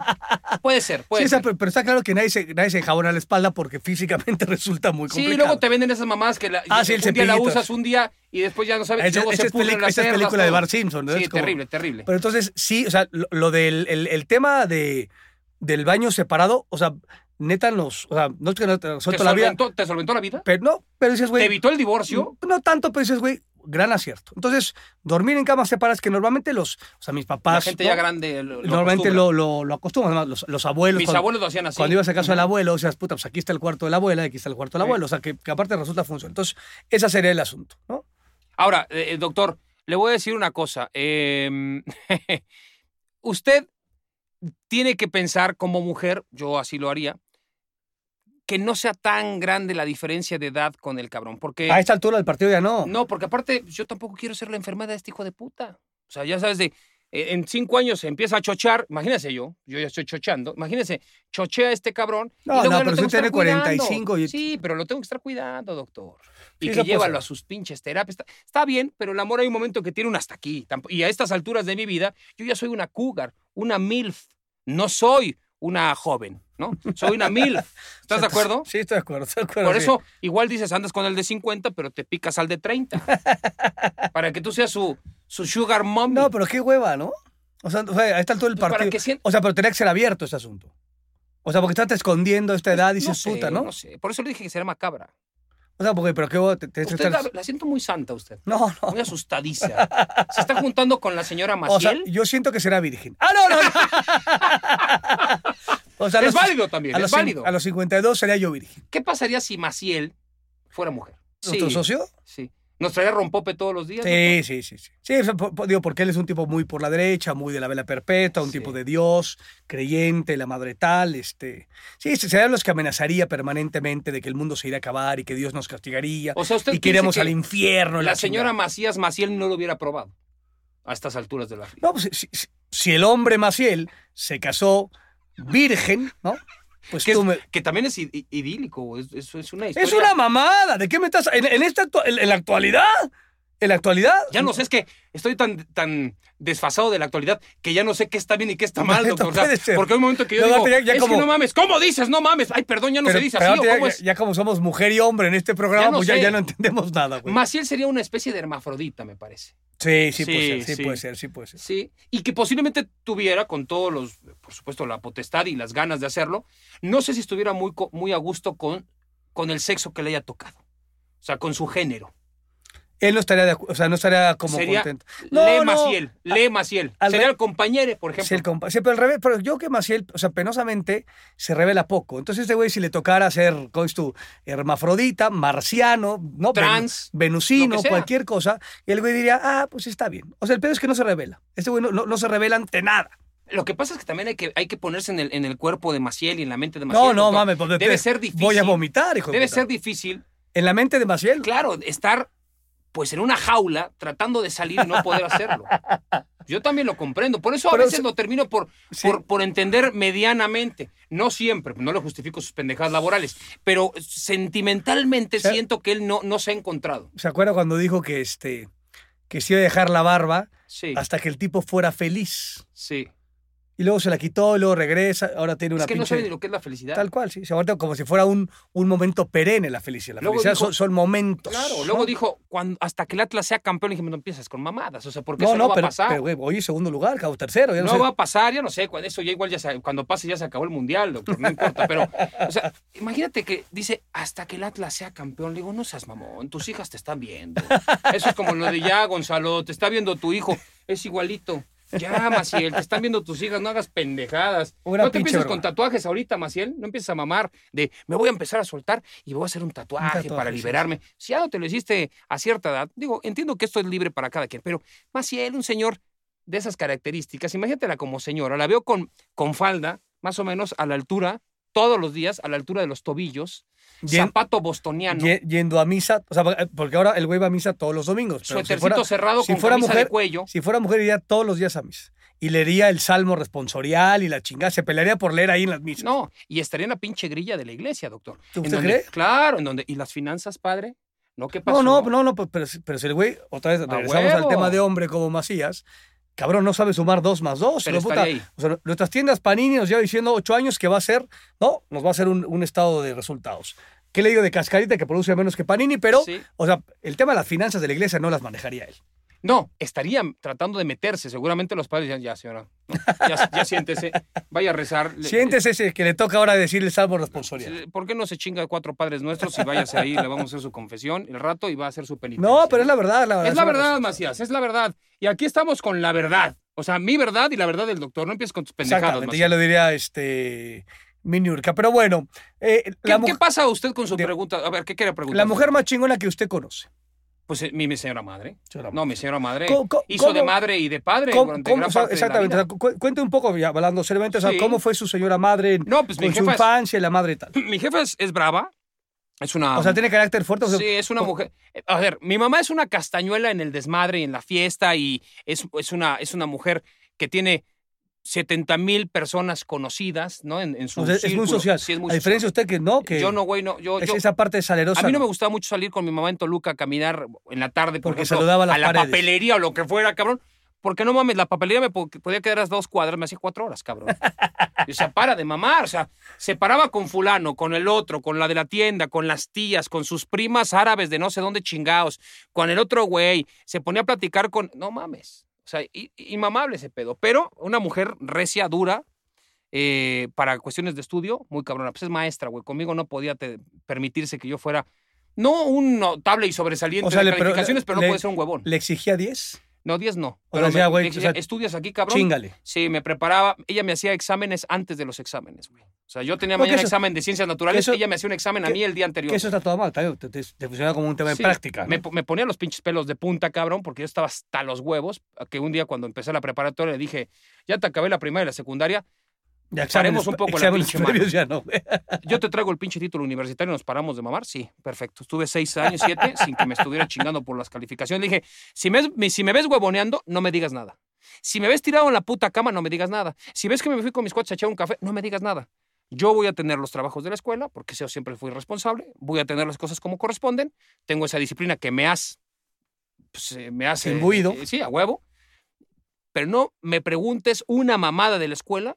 Puede ser, puede Sí, ser. pero, pero está claro que nadie se, nadie se enjabona la espalda porque físicamente resulta muy Sí, complicado. luego te venden esas mamás que la, Ah, sí, el un día la usas un día y después ya no sabes. Esa, luego esa se es, las esa es película de. Bart Simpson. ¿no? Sí, Es como- terrible, terrible. Pero entonces, sí, o sea, lo, lo del el, el tema de, del baño separado, o sea, neta nos. O sea, no es que no te ¿Te la vida. solventó, ¿Te solventó la vida? Pero no, pero dices, ¿Te güey. evitó el divorcio? No tanto, pero dices, güey, gran acierto. Entonces, dormir en camas separadas, que normalmente los. O sea, mis papás. La gente ¿no? ya grande lo, lo Normalmente acostumbra. lo, lo, lo acostumbran, además, los, los abuelos. Mis cuando- abuelos lo hacían así. Cuando ibas a casa del abuelo, o sea, puta, pues aquí está el cuarto de la abuela, aquí está el cuarto del abuelo, o sea, que, que aparte resulta funcional. Entonces, ese sería el asunto, ¿no? Ahora, eh, eh, doctor, le voy a decir una cosa. Eh, usted tiene que pensar como mujer, yo así lo haría, que no sea tan grande la diferencia de edad con el cabrón. Porque, A esta altura del partido ya no. no, porque aparte yo tampoco quiero ser la enfermedad de este hijo de puta. O sea, ya sabes de... eh, En cinco años se empieza a chochar, imagínese yo, yo ya estoy chochando, imagínese, chochea a este cabrón. No, no, pero usted tiene cuidando. 45 y- Sí, pero lo tengo que estar cuidando, doctor. Y Sí, que llévalo a sus pinches terapias. Está, está bien, pero el amor hay un momento que tiene un hasta aquí. Y a estas alturas de mi vida, yo ya soy una cougar, una MILF. No soy una joven, ¿no? Soy una MILF. ¿Estás de acuerdo? Sí, estoy de acuerdo, estoy de acuerdo. Por sí. eso, igual dices, andas con el de 50, pero te picas al de 30. para que tú seas su, su sugar mommy. No, pero qué hueva, ¿no? O sea, o sea, a esta altura del Pues para partido. que sien- O sea, pero tenía que ser abierto este asunto. O sea, porque estás escondiendo esta edad y no dices sé, puta, ¿no? No sé. Por eso le dije que será macabra. O sea, porque, pero qué hueva, te- que Usted la, estar. la siento muy santa, usted. No, no. Muy asustadiza. ¿Se está juntando con la señora O sea, Maciel? yo siento que será virgen. ¡Ah, no, no! no! O sea, a es los- válido también, a es los, cin- válido. a los 52 sería yo virgen. ¿Qué pasaría si Maciel fuera mujer? ¿Nuestro socio? Sí. Nos traía rompope todos los días. Sí, sí, sí, sí. Sí, digo, porque él es un tipo muy por la derecha, muy de la vela perpetua, un Sí. tipo de Dios, creyente, la madre tal, este. Sí, se- serían los que amenazaría permanentemente de que el mundo se iría a acabar y que Dios nos castigaría O sea, usted y que iremos al infierno. La señora. Macías Maciel no lo hubiera aprobado a estas alturas de la vida. No, pues si, si- si el hombre Maciel se casó virgen, ¿no? Pues Que, tú es- me- que también es idílico, es, es- es una historia. Es una mamada. ¿De qué me estás.? En, en esta en la actualidad. En la actualidad. Ya no sé, es que estoy tan, tan desfasado de la actualidad que ya no sé qué está bien y qué está mal, doctor. O sea, porque hay un momento que yo No, digo, ya- ya es como- que no mames, ¿cómo dices? No mames. Ay, perdón, ya no Pero- se dice pero así. ¿o aparte cómo ya, es? ya como somos mujer y hombre en este programa, Ya no pues ya, no entendemos nada, güey. Maciel sería una especie de hermafrodita, me parece. Sí, sí, Sí, puede ser, sí, sí. puede ser, sí puede ser. Sí, y que posiblemente tuviera con todos los, por supuesto, la potestad y las ganas de hacerlo. No sé si estuviera muy, muy a gusto con, con el sexo que le haya tocado. O sea, con su género. Él no estaría de acu- o sea, no estaría como Sería contento. Le No, no. Maciel, Le Maciel. Al Sería el compañero, por ejemplo. Sí, el compa- sí, pero al revés, pero yo que Maciel, o sea, penosamente se revela poco. Entonces, este güey, si le tocara ser, ¿cómo es tú? Hermafrodita, marciano, ¿no? Trans, venusino, cualquier cosa, y el güey diría, ah, pues está bien. O sea, el pedo es que no se revela. Este güey no, no- no se revela ante nada. Lo que pasa es que también hay que, hay que ponerse en el, en el cuerpo de Maciel y en la mente de Maciel. No, no, mames. pues, Debe ser difícil. Voy a vomitar, hijo de Debe ser difícil, En la mente de Maciel. claro, estar pues en una jaula tratando de salir y no poder hacerlo. Yo también lo comprendo. Por eso a Pero veces se- lo termino por, Sí. por, por entender medianamente. No siempre, no le justifico sus pendejadas laborales, pero sentimentalmente O sea- siento que él no, no se ha encontrado. ¿Se acuerda cuando dijo que este que se iba a dejar la barba Sí, hasta que el tipo fuera feliz? sí. Y luego se la quitó, y luego regresa, ahora tiene una Es que no pinche... sabe ni lo que es la felicidad. Tal cual, sí. Se aborda como si fuera un, un momento perenne la felicidad. La Luego felicidad dijo- son, son momentos. Claro, ¿no? luego dijo, cuando, hasta que el Atlas sea campeón, dije, no empiezas con mamadas, o sea, porque No, eso no, no, va pero, a pasar. pero, güey, hoy segundo lugar, cabo tercero. Ya no, no sé. va a pasar, ya no sé, cuando eso ya igual ya se- cuando pase ya se acabó el mundial, doctor, no importa, pero, o sea, imagínate que dice, hasta que el Atlas sea campeón, le digo, no seas mamón, tus hijas te están viendo. Eso es como lo de ya, Gonzalo, te está viendo tu hijo, es igualito. Ya, Maciel, te están viendo tus hijas, no hagas pendejadas. Una no te empieces con tatuajes ahorita, Maciel, no empieces a mamar de, me voy a empezar a soltar y voy a hacer un tatuaje, tatuaje, para liberarme. Si ya no te lo hiciste a cierta edad, digo, entiendo que esto es libre para cada quien, pero Maciel, un señor de esas características, imagínatela como señora, la veo con, con falda, más o menos a la altura, todos los días, a la altura de los tobillos, Yen- zapato bostoniano, ye- yendo a misa, o sea, porque ahora el güey va a misa todos los domingos. pero si suétercito fuera, cerrado si con fuera camisa mujer, de cuello. si fuera mujer iría todos los días a misa. Y leería el salmo responsorial y la chingada. Se pelearía por leer ahí en las misas. No, y estaría en la pinche grilla de la iglesia, doctor. ¿Usted donde- cree? Claro, en donde. ¿Y las finanzas, padre? ¿No qué pasó? No, no, no, no, pues, pero, pero si el güey, otra vez regresamos al tema de hombre como Macías, cabrón, no sabe sumar dos más dos. Pero puta. ahí. O sea, nuestras tiendas Panini nos lleva diciendo ocho años que va a ser, no, nos va a ser un, un estado de resultados. ¿Qué le digo de Cascarita que produce menos que Panini? Pero, Sí. o sea, el tema de las finanzas de la iglesia no las manejaría él. No, estarían tratando de meterse. Seguramente los padres ya, ya señora. no, ya, ya siéntese. Vaya a rezar. Siéntese ese que le toca ahora decir el salmo responsorial. ¿Por qué no se chinga cuatro padres nuestros y váyase ahí, le vamos a hacer su confesión el rato y va a hacer su penitencia? No, pero es la verdad. La, Es la verdad, Macías, es la verdad. Y aquí estamos con la verdad. O sea, mi verdad y la verdad del doctor. No empieces con tus pendejadas, Macías. ya lo diría este Miniurka. Pero bueno, eh, ¿Qué, pasa usted con su de- pregunta? A ver, ¿qué quiere preguntar? la mujer más chingona que usted conoce. Pues eh, mi, mi señora madre. Señora No, mi señora madre ¿Cómo- cómo- hizo de madre y de padre ¿Cómo- durante gran parte de la exactamente. vida. cu- cuente un poco, ya hablando seriamente, o sea, Sí. cómo fue su señora madre en- No, pues mi su jefa infancia y la madre y tal. Mi jefa es, es brava. Es una. O sea, tiene carácter fuerte. o sea, sí, es una mujer. eh, A ver, mi mamá es una castañuela en el desmadre y en la fiesta y es, es, una, es una mujer que tiene 70 mil personas conocidas, ¿no? En, en su o sea, es muy social. Sí, es muy a diferencia de usted que no, que social. Yo no, güey, no. Yo, es yo- esa parte salerosa. a mí no me gustaba mucho salir con mi mamá en Toluca a caminar en la tarde, por Porque ejemplo, saludaba a las la paredes. papelería o lo que fuera, cabrón. Porque no mames, la papelería me po- podía quedar a las dos cuadras, me hacía cuatro horas, cabrón. Y, o sea, para de mamar, o sea, se paraba con fulano, con el otro, con la de la tienda, con las tías, con sus primas árabes de no sé dónde chingados, con el otro güey, se ponía a platicar con, no mames, o sea, inmamable ese pedo, pero una mujer recia, dura, eh, para cuestiones de estudio, muy cabrona, pues es maestra, güey, conmigo no podía te- permitirse que yo fuera, no un notable y sobresaliente O sea, de le- pero- calificaciones, pero, le- no puede ser un huevón. ¿Le exigía 10? No, 10 no. O sea, decía, me- güey, me o decía, sea, estudias aquí, cabrón. Chingale. Sí, me preparaba. Ella me hacía exámenes antes de los exámenes, güey. O sea, yo tenía No, mañana eso- examen de ciencias naturales, eso- ella me hacía un examen a mí el día anterior. Que eso está todo mal, te, te, te funciona como un tema de práctica. ¿no? Me, me ponía los pinches pelos de punta, cabrón, porque yo estaba hasta los huevos. Que un día cuando empecé la preparatoria le dije, ya te acabé la primaria y la secundaria, Ya paremos un poco la pinche ya no. yo te traigo el pinche título universitario y nos paramos de mamar. Sí, perfecto. Estuve seis años, siete, sin que me estuviera chingando por las calificaciones. Le dije, si me, ves- si me ves huevoneando, no me digas nada. Si me ves tirado en la puta cama, no me digas nada. Si ves que me fui con mis cuates a echar un café, no me digas nada. Yo voy a tener los trabajos de la escuela, porque yo siempre fui responsable. Voy a tener las cosas como corresponden. Tengo esa disciplina que me has, pues, eh, me hace Imbuido. sí, a huevo. Pero no me preguntes una mamada de la escuela,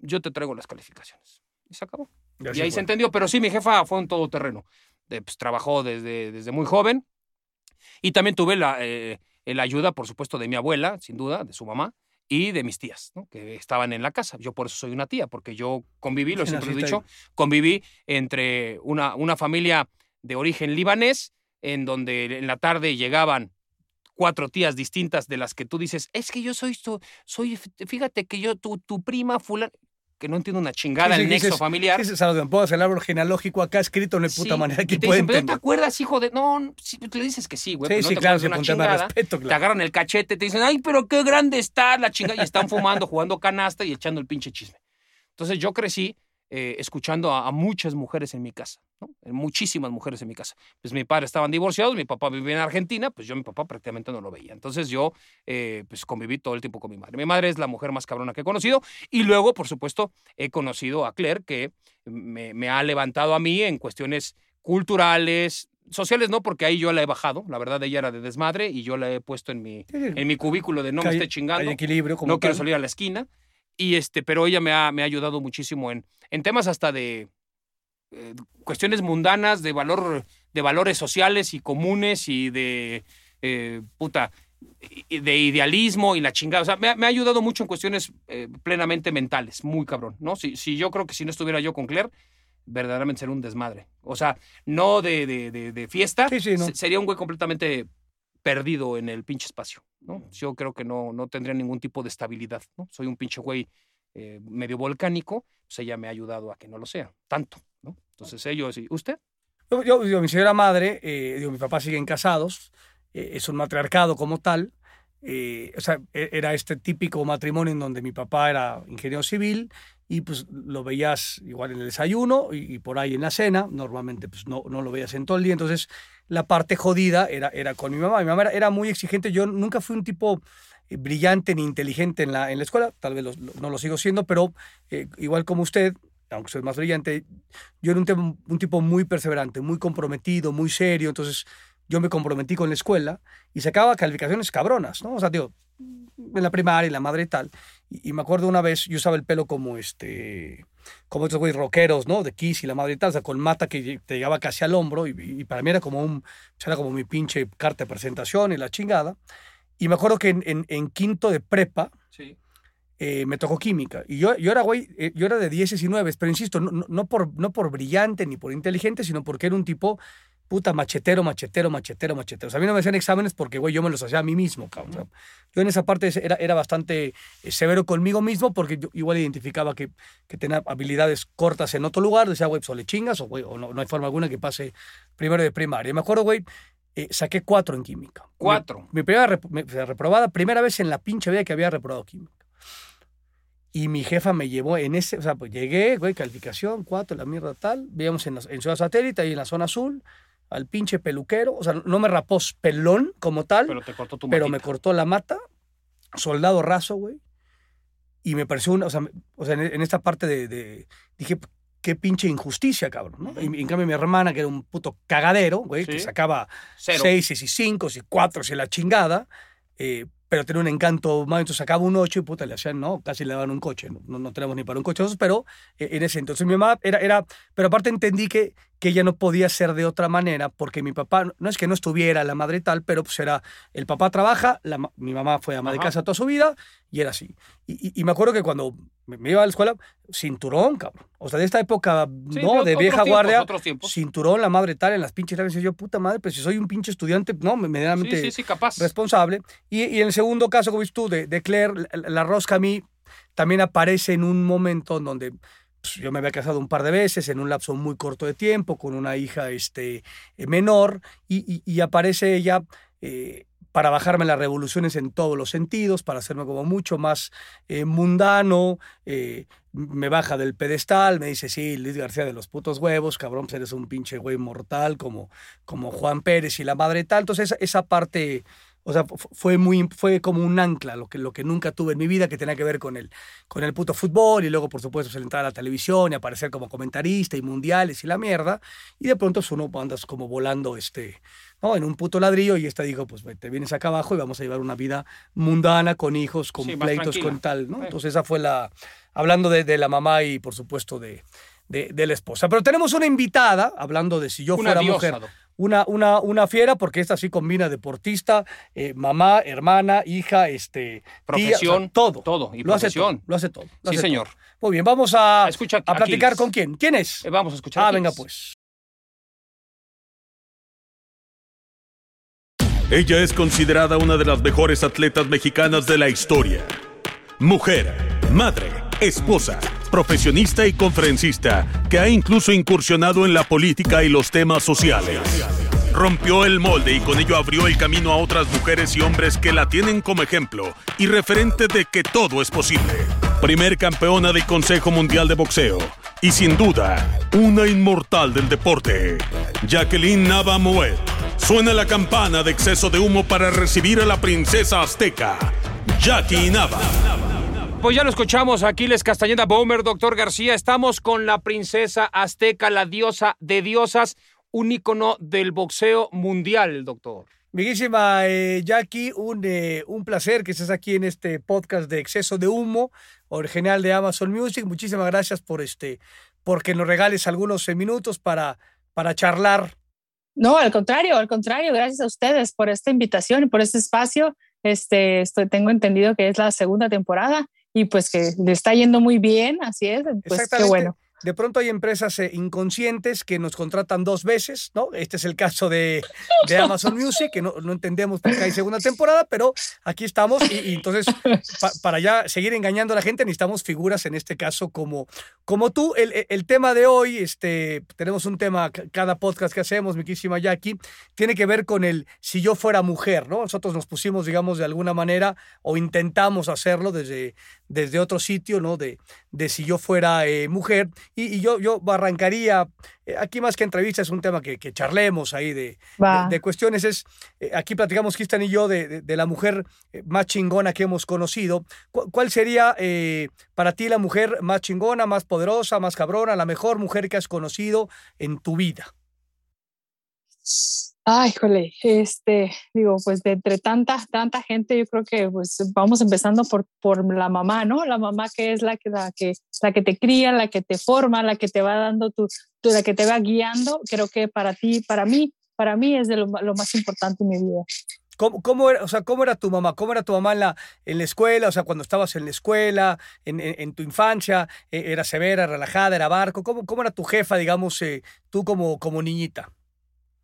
yo te traigo las calificaciones. Y se acabó. Y Y ahí fue. se entendió, pero sí, mi jefa fue un todoterreno. Eh, pues, trabajó desde, desde muy joven y también tuve la, eh, la ayuda, por supuesto, de mi abuela, sin duda, de su mamá y de mis tías, ¿no? que estaban en la casa. Yo por eso soy una tía, porque yo conviví, lo siempre he dicho, conviví entre una, una familia de origen libanés, en donde en la tarde llegaban cuatro tías distintas de las que tú dices, es que yo soy, tu- soy fíjate que yo, tu, tu prima fulana, que no entiendo una chingada Sí, sí, el nexo dices, familiar. Puedo hacer el árbol genealógico acá escrito, no hay puta Sí, manera que dicen, "Pero ¿no te entender. acuerdas, hijo de.? No, sí, le dices que sí, güey. Sí, pero no sí, te claro, de chingada. respeto, Te agarran el cachete, te dicen, ay, pero qué grande está la chingada. Y están fumando, jugando canasta y echando el pinche chisme. Entonces yo crecí eh, escuchando a, a muchas mujeres en mi casa, ¿no? Muchísimas mujeres en mi casa. Pues mi padre estaban divorciados, mi papá vivía en Argentina, pues yo a mi papá prácticamente no lo veía. Entonces yo eh, pues conviví todo el tiempo con mi madre. Mi madre es la mujer más cabrona que he conocido. Y luego, por supuesto, he conocido a Claire, que me, me ha levantado a mí en cuestiones culturales, sociales no, porque ahí yo la he bajado. La verdad, ella era de desmadre y yo la he puesto en mi, en mi cubículo de no me esté chingando equilibrio como no quiero salir a la esquina. Y este, pero ella me ha, me ha ayudado muchísimo en, en temas hasta de eh, cuestiones mundanas, de valor, de valores sociales y comunes y de eh, puta de idealismo y la chingada. O sea, me ha, me ha ayudado mucho en cuestiones eh, plenamente mentales, muy cabrón, ¿no? Si, si yo creo que si no estuviera yo con Claire, verdaderamente sería un desmadre. O sea, no de, de, de- de fiesta, Sí, sí, no. se- sería un güey completamente perdido en el pinche espacio, ¿no? Yo creo que no, no tendría ningún tipo de estabilidad, ¿no? Soy un pinche güey eh, medio volcánico, pues ella me ha ayudado a que no lo sea, tanto. Entonces ellos y usted, Yo, yo- mi señora madre, eh, digo, mi papá siguen casados, eh, es un matriarcado como tal. eh, o sea, e- era este típico matrimonio en donde mi papá era ingeniero civil y pues lo veías igual en el desayuno y, y por ahí en la cena. Normalmente pues no, no lo veías en todo el día. Entonces la parte jodida era, era con mi mamá. Mi mamá era, era muy exigente. Yo nunca fui un tipo eh, brillante ni inteligente en la, en la escuela. Tal vez no lo sigo siendo, pero eh, igual como usted, aunque es más brillante, yo era un, un tipo muy perseverante, muy comprometido, muy serio. Entonces yo me comprometí con la escuela y sacaba calificaciones cabronas, ¿no? O sea, digo, en la primaria y la madre y tal. Y, y me acuerdo una vez, yo usaba el pelo como este, como estos güeyes rockeros, ¿no? De Kiss y la madre y tal, o sea, con mata que te llegaba casi al hombro y, y para mí era como un, pues, era como mi pinche carta de presentación y la chingada. Y me acuerdo que en, en- en quinto de prepa, sí. Eh, me tocó química. Y yo, yo era, güey, eh, yo era de 10, 19, pero insisto, no, no- por, no por brillante ni por inteligente, sino porque era un tipo, puta, machetero, machetero, machetero, machetero. O sea, a mí no me hacían exámenes porque, güey, yo me los hacía a mí mismo, cabrón. O sea, yo en esa parte era, era bastante eh, severo conmigo mismo porque yo igual identificaba que, que tenía habilidades cortas en otro lugar. Decía, güey, pues o le chingas o, güey, o no, no hay forma alguna que pase primero de primaria. Y me acuerdo, güey, eh, saqué cuatro en química. Cuatro. Mi, mi primera rep- reprobada, primera vez en la pinche vida que había reprobado química. Y mi jefa me llevó en ese, o sea, pues llegué, güey, calificación, cuatro, la mierda tal. Veíamos en, la- en Ciudad Satélite, ahí en la zona azul, al pinche peluquero. O sea, no me rapó pelón como tal, Pero te cortó tu pero me cortó la mata, soldado raso, güey. Y me pareció una, o sea, o sea, en, en esta parte de, de- dije, qué pinche injusticia, cabrón, ¿no? Y, en cambio mi hermana, que era un puto cagadero, güey, que sacaba Cero. seis y cinco y cuatro y la chingada, eh, pero tenía un encanto, más entonces sacaba un ocho y puta, le hacían, no, casi le daban un coche, no, no, tenemos ni para un coche, pero eh, en ese entonces mi mamá era, era, pero aparte entendí que, que ella no podía ser de otra manera porque mi papá, no es que no estuviera la madre tal, pero pues era, el papá trabaja, la mi mamá fue ama de casa toda su vida y era así. Y, y- y me acuerdo que cuando me, me iba a la escuela, cinturón, cabrón. O sea, de esta época, Sí, ¿no? De vieja tiempos, guardia, cinturón, la madre tal, en las pinches. Y yo, puta madre, pues si soy un pinche estudiante, no, medianamente Sí, sí, sí, capaz. responsable. Y, y en el segundo caso, como dices tú, de, de Claire, la, la rosca a mí también aparece en un momento en donde pues, yo me había casado un par de veces en un lapso muy corto de tiempo con una hija este, eh, menor y, aparece ella eh, para bajarme las revoluciones en todos los sentidos, para hacerme como mucho más eh, mundano, me baja del pedestal, me dice, sí, Luis García de los putos huevos, cabrón, pues eres un pinche güey mortal como, como Juan Pérez y la madre tal. Entonces esa parte, o sea, fu- fue muy, fue como un ancla, lo que, lo que nunca tuve en mi vida, que tenía que ver con el, con el puto fútbol y luego, por supuesto, pues, entrar a la televisión y aparecer como comentarista y mundiales y la mierda. Y de pronto pues, uno andas como volando este, ¿no? en un puto ladrillo y esta dijo, pues te vienes acá abajo y vamos a llevar una vida mundana con hijos, con Sí, pleitos, con tal, ¿no? Sí. Entonces esa fue la, hablando de, de la mamá y por supuesto de, de, de la esposa. Pero tenemos una invitada, hablando de si yo Una fuera diosa, mujer. Una, una, una fiera, porque esta sí combina deportista, eh, mamá, hermana, hija, este, tía, o sea, Profesión, todo. todo, y lo hace todo, profesión. lo hace todo. lo Sí, hace señor. todo. Muy bien, vamos a, escucha a platicar Aquiles. con quién. ¿Quién es? Eh, vamos a escuchar. Ah, Aquiles. venga pues. Ella es considerada una de las mejores atletas mexicanas de la historia. Mujer, madre, esposa, profesionista y conferencista, que ha incluso incursionado en la política y los temas sociales. Rompió el molde y con ello abrió el camino a otras mujeres y hombres que la tienen como ejemplo y referente de que todo es posible. Primer campeona del Consejo Mundial de Boxeo y sin duda, una inmortal del deporte. Jacqueline Nava Moet. Suena la campana de exceso de humo para recibir a la princesa azteca, Jackie Nava. Pues ya lo escuchamos, Aquiles Castañeda Bomer, doctor García. Estamos con la princesa azteca, la diosa de diosas, un ícono del boxeo mundial, doctor. Miguísima eh, Jackie, un, eh, un placer que estés aquí en este podcast de Exceso de Humo, original de Amazon Music. Muchísimas gracias por este, porque nos regales algunos eh, minutos para, para charlar. No, al contrario, al contrario, gracias a ustedes por esta invitación y por este espacio. Este, estoy, tengo entendido que es la segunda temporada y pues que le está yendo muy bien, así es, pues qué bueno. De pronto hay empresas eh, inconscientes que nos contratan dos veces, ¿no? Este es el caso de, de Amazon Music, que no, no entendemos por qué hay segunda temporada, pero aquí estamos y, entonces pa- para ya seguir engañando a la gente necesitamos figuras, en este caso como, como tú. El, el- el tema de hoy, este, tenemos un tema, ca- cada podcast que hacemos, mi querísima Jackie, tiene que ver con el si yo fuera mujer, ¿no? Nosotros nos pusimos, digamos, de alguna manera o intentamos hacerlo desde, desde otro sitio, ¿no? De, de si yo fuera eh, mujer. Y, y yo, yo arrancaría, eh, aquí más que entrevista es un tema que, que charlemos ahí de, de, de cuestiones. Es, eh, aquí platicamos, Cristian y yo, de, de- la mujer eh, más chingona que hemos conocido. ¿Cu- ¿Cuál sería eh, para ti la mujer más chingona, más poderosa, más cabrona, la mejor mujer que has conocido en tu vida? Ay, jole, este, digo, pues de entre tanta, tanta gente, yo creo que pues vamos empezando por, por la mamá, ¿no? La mamá que es la que, la que, la que te cría, la que te forma, la que te va dando tu, tu- la que te va guiando. Creo que para ti, para mí, para mí es de lo, lo más importante en mi vida. ¿Cómo, cómo era, o sea, ¿Cómo era tu mamá? ¿Cómo era tu mamá en la, en la escuela? O sea, cuando estabas en la escuela, en, en- en tu infancia, eh, ¿era severa, relajada, era barco? ¿Cómo, cómo era tu jefa, digamos, eh, tú como, como niñita?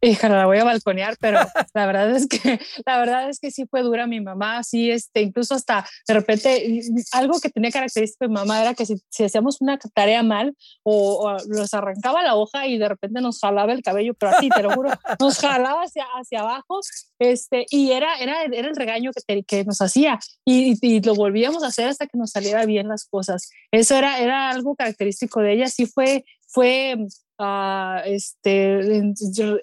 Híjole, la voy a balconear, pero la verdad es que la verdad es que sí fue dura mi mamá, sí, este, incluso hasta de repente algo que tenía característico de mi mamá era que si, si hacíamos una tarea mal o, o nos arrancaba la hoja y de repente nos jalaba el cabello, pero así, te lo juro, nos jalaba hacia, hacia abajo, este, y era, era, era el regaño que, te- que nos hacía y, y lo volvíamos a hacer hasta que nos saliera bien las cosas. Eso era, era algo característico de ella, sí fue, fue ah, este,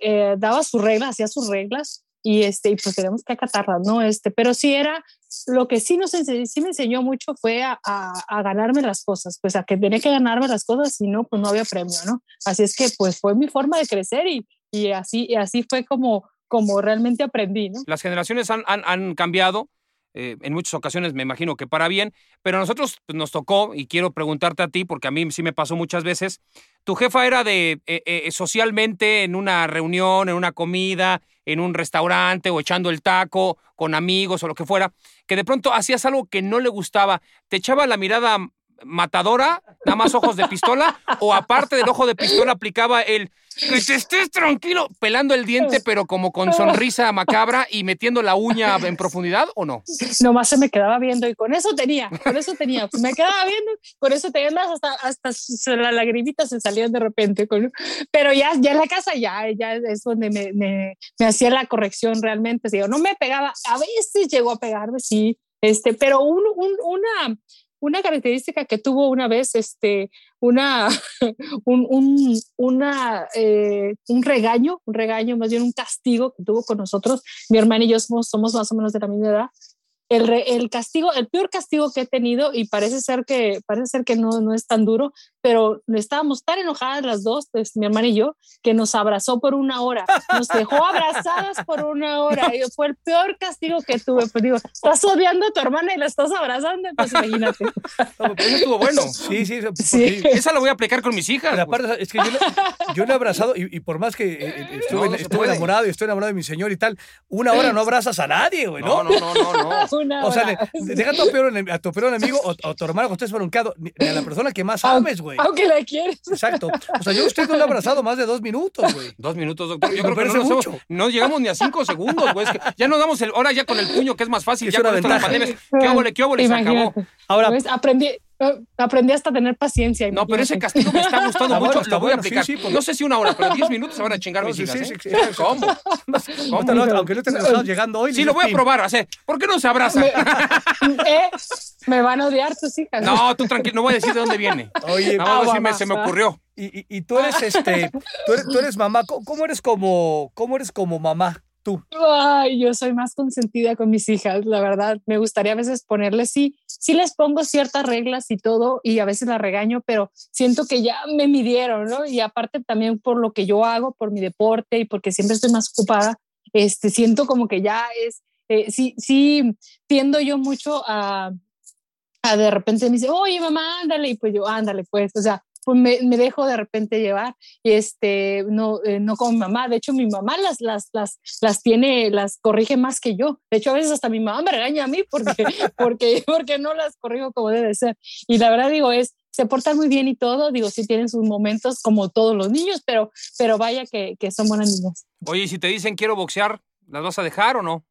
eh, daba sus reglas, hacía sus reglas y, este, y pues tenemos que acatarlas, ¿no? Este, pero sí era, lo que sí, nos sí me enseñó mucho fue a, ganarme las cosas, pues a que tenía que ganarme las cosas, si no, pues no había premio, ¿no? Así es que pues fue mi forma de crecer y, y, así, y así fue como, como realmente aprendí, ¿no? Las generaciones han, han cambiado. Eh, en muchas ocasiones me imagino que para bien, pero a nosotros pues, nos tocó, y quiero preguntarte a ti, porque a mí sí me pasó muchas veces, tu jefa era de eh, eh, socialmente en una reunión, en una comida, en un restaurante o echando el taco con amigos o lo que fuera, que de pronto hacías algo que no le gustaba, te echaba la mirada matadora, nada más ojos de pistola, o aparte del ojo de pistola aplicaba el que te estés tranquilo, pelando el diente, pero como con sonrisa macabra y metiendo la uña en profundidad, ¿o no? Nomás se me quedaba viendo y con eso tenía, con eso tenía, me quedaba viendo, con eso tenía hasta, hasta las lagrimitas se salían de repente, con, pero ya, ya en la casa ya, ya es donde me, me, me hacía la corrección realmente, digo, no me pegaba, a veces llegó a pegarme, sí, este, pero un, un, una, una característica que tuvo una vez, este, una, un, un, una, eh, un regaño, un regaño, más bien un castigo que tuvo con nosotros. Mi hermana y yo somos, somos más o menos de la misma edad el, el, castigo, el peor castigo que he tenido, y parece ser que, parece ser que no, no es tan duro, pero estábamos tan enojadas las dos, pues, mi hermana y yo, que nos abrazó por una hora, nos dejó abrazadas por una hora, y fue el peor castigo que tuve, pues digo, estás odiando a tu hermana y la estás abrazando, pues imagínate. No, eso estuvo bueno. Sí, sí, Sí. Esa la voy a aplicar con mis hijas. La pues. parte es que yo, le- yo le he abrazado y, y por más que eh, eh, estuve, No, estuve enamorado y estoy enamorado de mi señor y tal, una hora no abrazas a nadie, güey, No, ¿no? no, no, no, no. Una O sea, le- deja a tu peor, a tu peor enemigo o, o a tu hermano cuando estés bronqueado, ni a la persona que más ames, güey. Aunque la quieres. Exacto. O sea, yo a usted no lo he abrazado más de dos minutos, güey. Dos minutos, doctor. Yo Me creo que no, llegamos ni a cinco segundos, güey. Es que ya nos damos el. Ahora ya con el puño, que es más fácil. Es ya una con esto de la pandemia. ¿Qué óvole, qué óvole? Se acabó. Ahora, ¿Ves? Aprendí, aprendí hasta tener paciencia. No, pero ese castigo me está gustando Está mucho. bueno, lo voy a bueno, aplicar. sí, porque- No sé si una hora, pero diez minutos se van a chingar No, mis sí, hijas. ¿eh? ¿Cómo? no- aunque no estén enojados llegando hoy. Sí, lo voy a probar. ¿por qué no se abrazan? Eh, me van a odiar tus hijas. No, tú tranquilo, no voy a decir de dónde viene. Oye, Nada más voy a decir, me- Aguas, se me ocurrió. y, y- y tú eres este, tú eres, tú eres mamá. ¿Cómo, cómo eres como, cómo eres como mamá? Tú. Ay, yo soy más consentida con mis hijas, la verdad. Me gustaría a veces ponerles, sí, sí les pongo ciertas reglas y todo, y a veces las regaño, pero siento que ya me midieron, ¿no? Y aparte también por lo que yo hago, por mi deporte y porque siempre estoy más ocupada, este, siento como que ya es, eh, sí, sí, tiendo yo mucho a, a de repente me dice, oye, mamá, ándale, y pues yo, ándale, pues, o sea, pues me, me dejo de repente llevar, y este, no, eh, no como mi mamá, de hecho mi mamá las, las, las, las tiene, las corrige más que yo, de hecho a veces hasta mi mamá me regaña a mí porque, porque, porque no las corrijo como debe ser, y la verdad digo es, se portan muy bien y todo, digo, sí tienen sus momentos como todos los niños, pero, pero vaya que, que son buenas niñas. Oye, si te dicen quiero boxear, ¿las vas a dejar o no?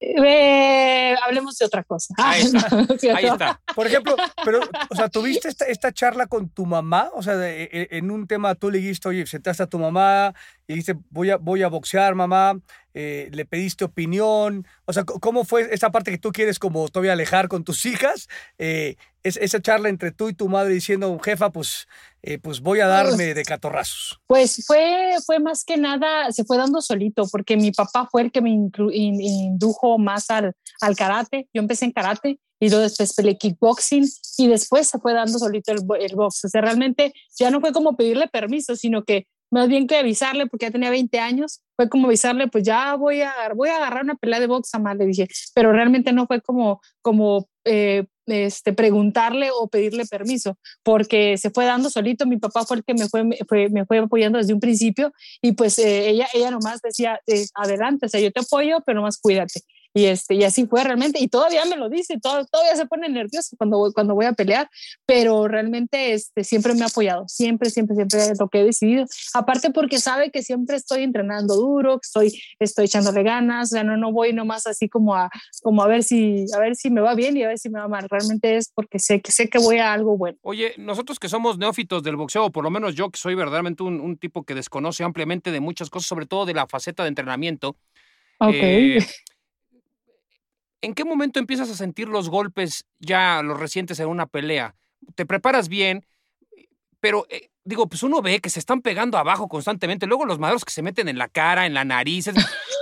Eh, hablemos de otra cosa. Ahí está. Ahí está. Por ejemplo, pero, o sea, ¿tuviste esta, esta charla con tu mamá? O sea, de- e- en un tema tú le dijiste, oye, sentaste a tu mamá y dijiste, voy a, voy a boxear, mamá, eh, le pediste opinión. O sea, ¿cómo fue esa parte que tú quieres como todavía alejar con tus hijas? Eh, es- esa charla entre tú y tu madre diciendo, jefa, pues, eh, pues voy a darme de catorrazos. Pues fue, fue más que nada, se fue dando solito, porque mi papá fue el que me in- indujo más al, al karate. Yo empecé en karate y luego después peleé kickboxing y después se fue dando solito el, el box. O sea, realmente ya no fue como pedirle permiso, sino que más bien que avisarle, porque ya tenía 20 años, fue como avisarle, pues ya voy a, voy a agarrar una pelea de box, mamá, le dije, pero realmente no fue como, como eh, este, preguntarle o pedirle permiso, porque se fue dando solito, mi papá fue el que me fue, me fue, me fue apoyando desde un principio y pues eh, ella, ella nomás decía, eh, adelante, o sea, yo te apoyo, pero nomás cuídate. Y, este, y así fue realmente, y todavía me lo dice, todo, todavía se pone nervioso cuando, voy- cuando voy a pelear, pero realmente este, siempre me ha apoyado, siempre, siempre, siempre lo que he decidido. Aparte porque sabe que siempre estoy entrenando duro, que estoy, estoy echándole ganas, o sea, no, no voy nomás así como a, como a ver si, a ver si me va bien y a ver si me va mal. Realmente es porque sé que sé que voy a algo bueno. Oye, nosotros que somos neófitos del boxeo, por lo menos yo que soy verdaderamente un, un tipo que desconoce ampliamente de muchas cosas, sobre todo de la faceta de entrenamiento, Ok. eh, ¿en qué momento empiezas a sentir los golpes ya los recientes en una pelea? Te preparas bien, pero eh, digo, pues uno ve que se están pegando abajo constantemente, luego los madros que se meten en la cara, en la nariz,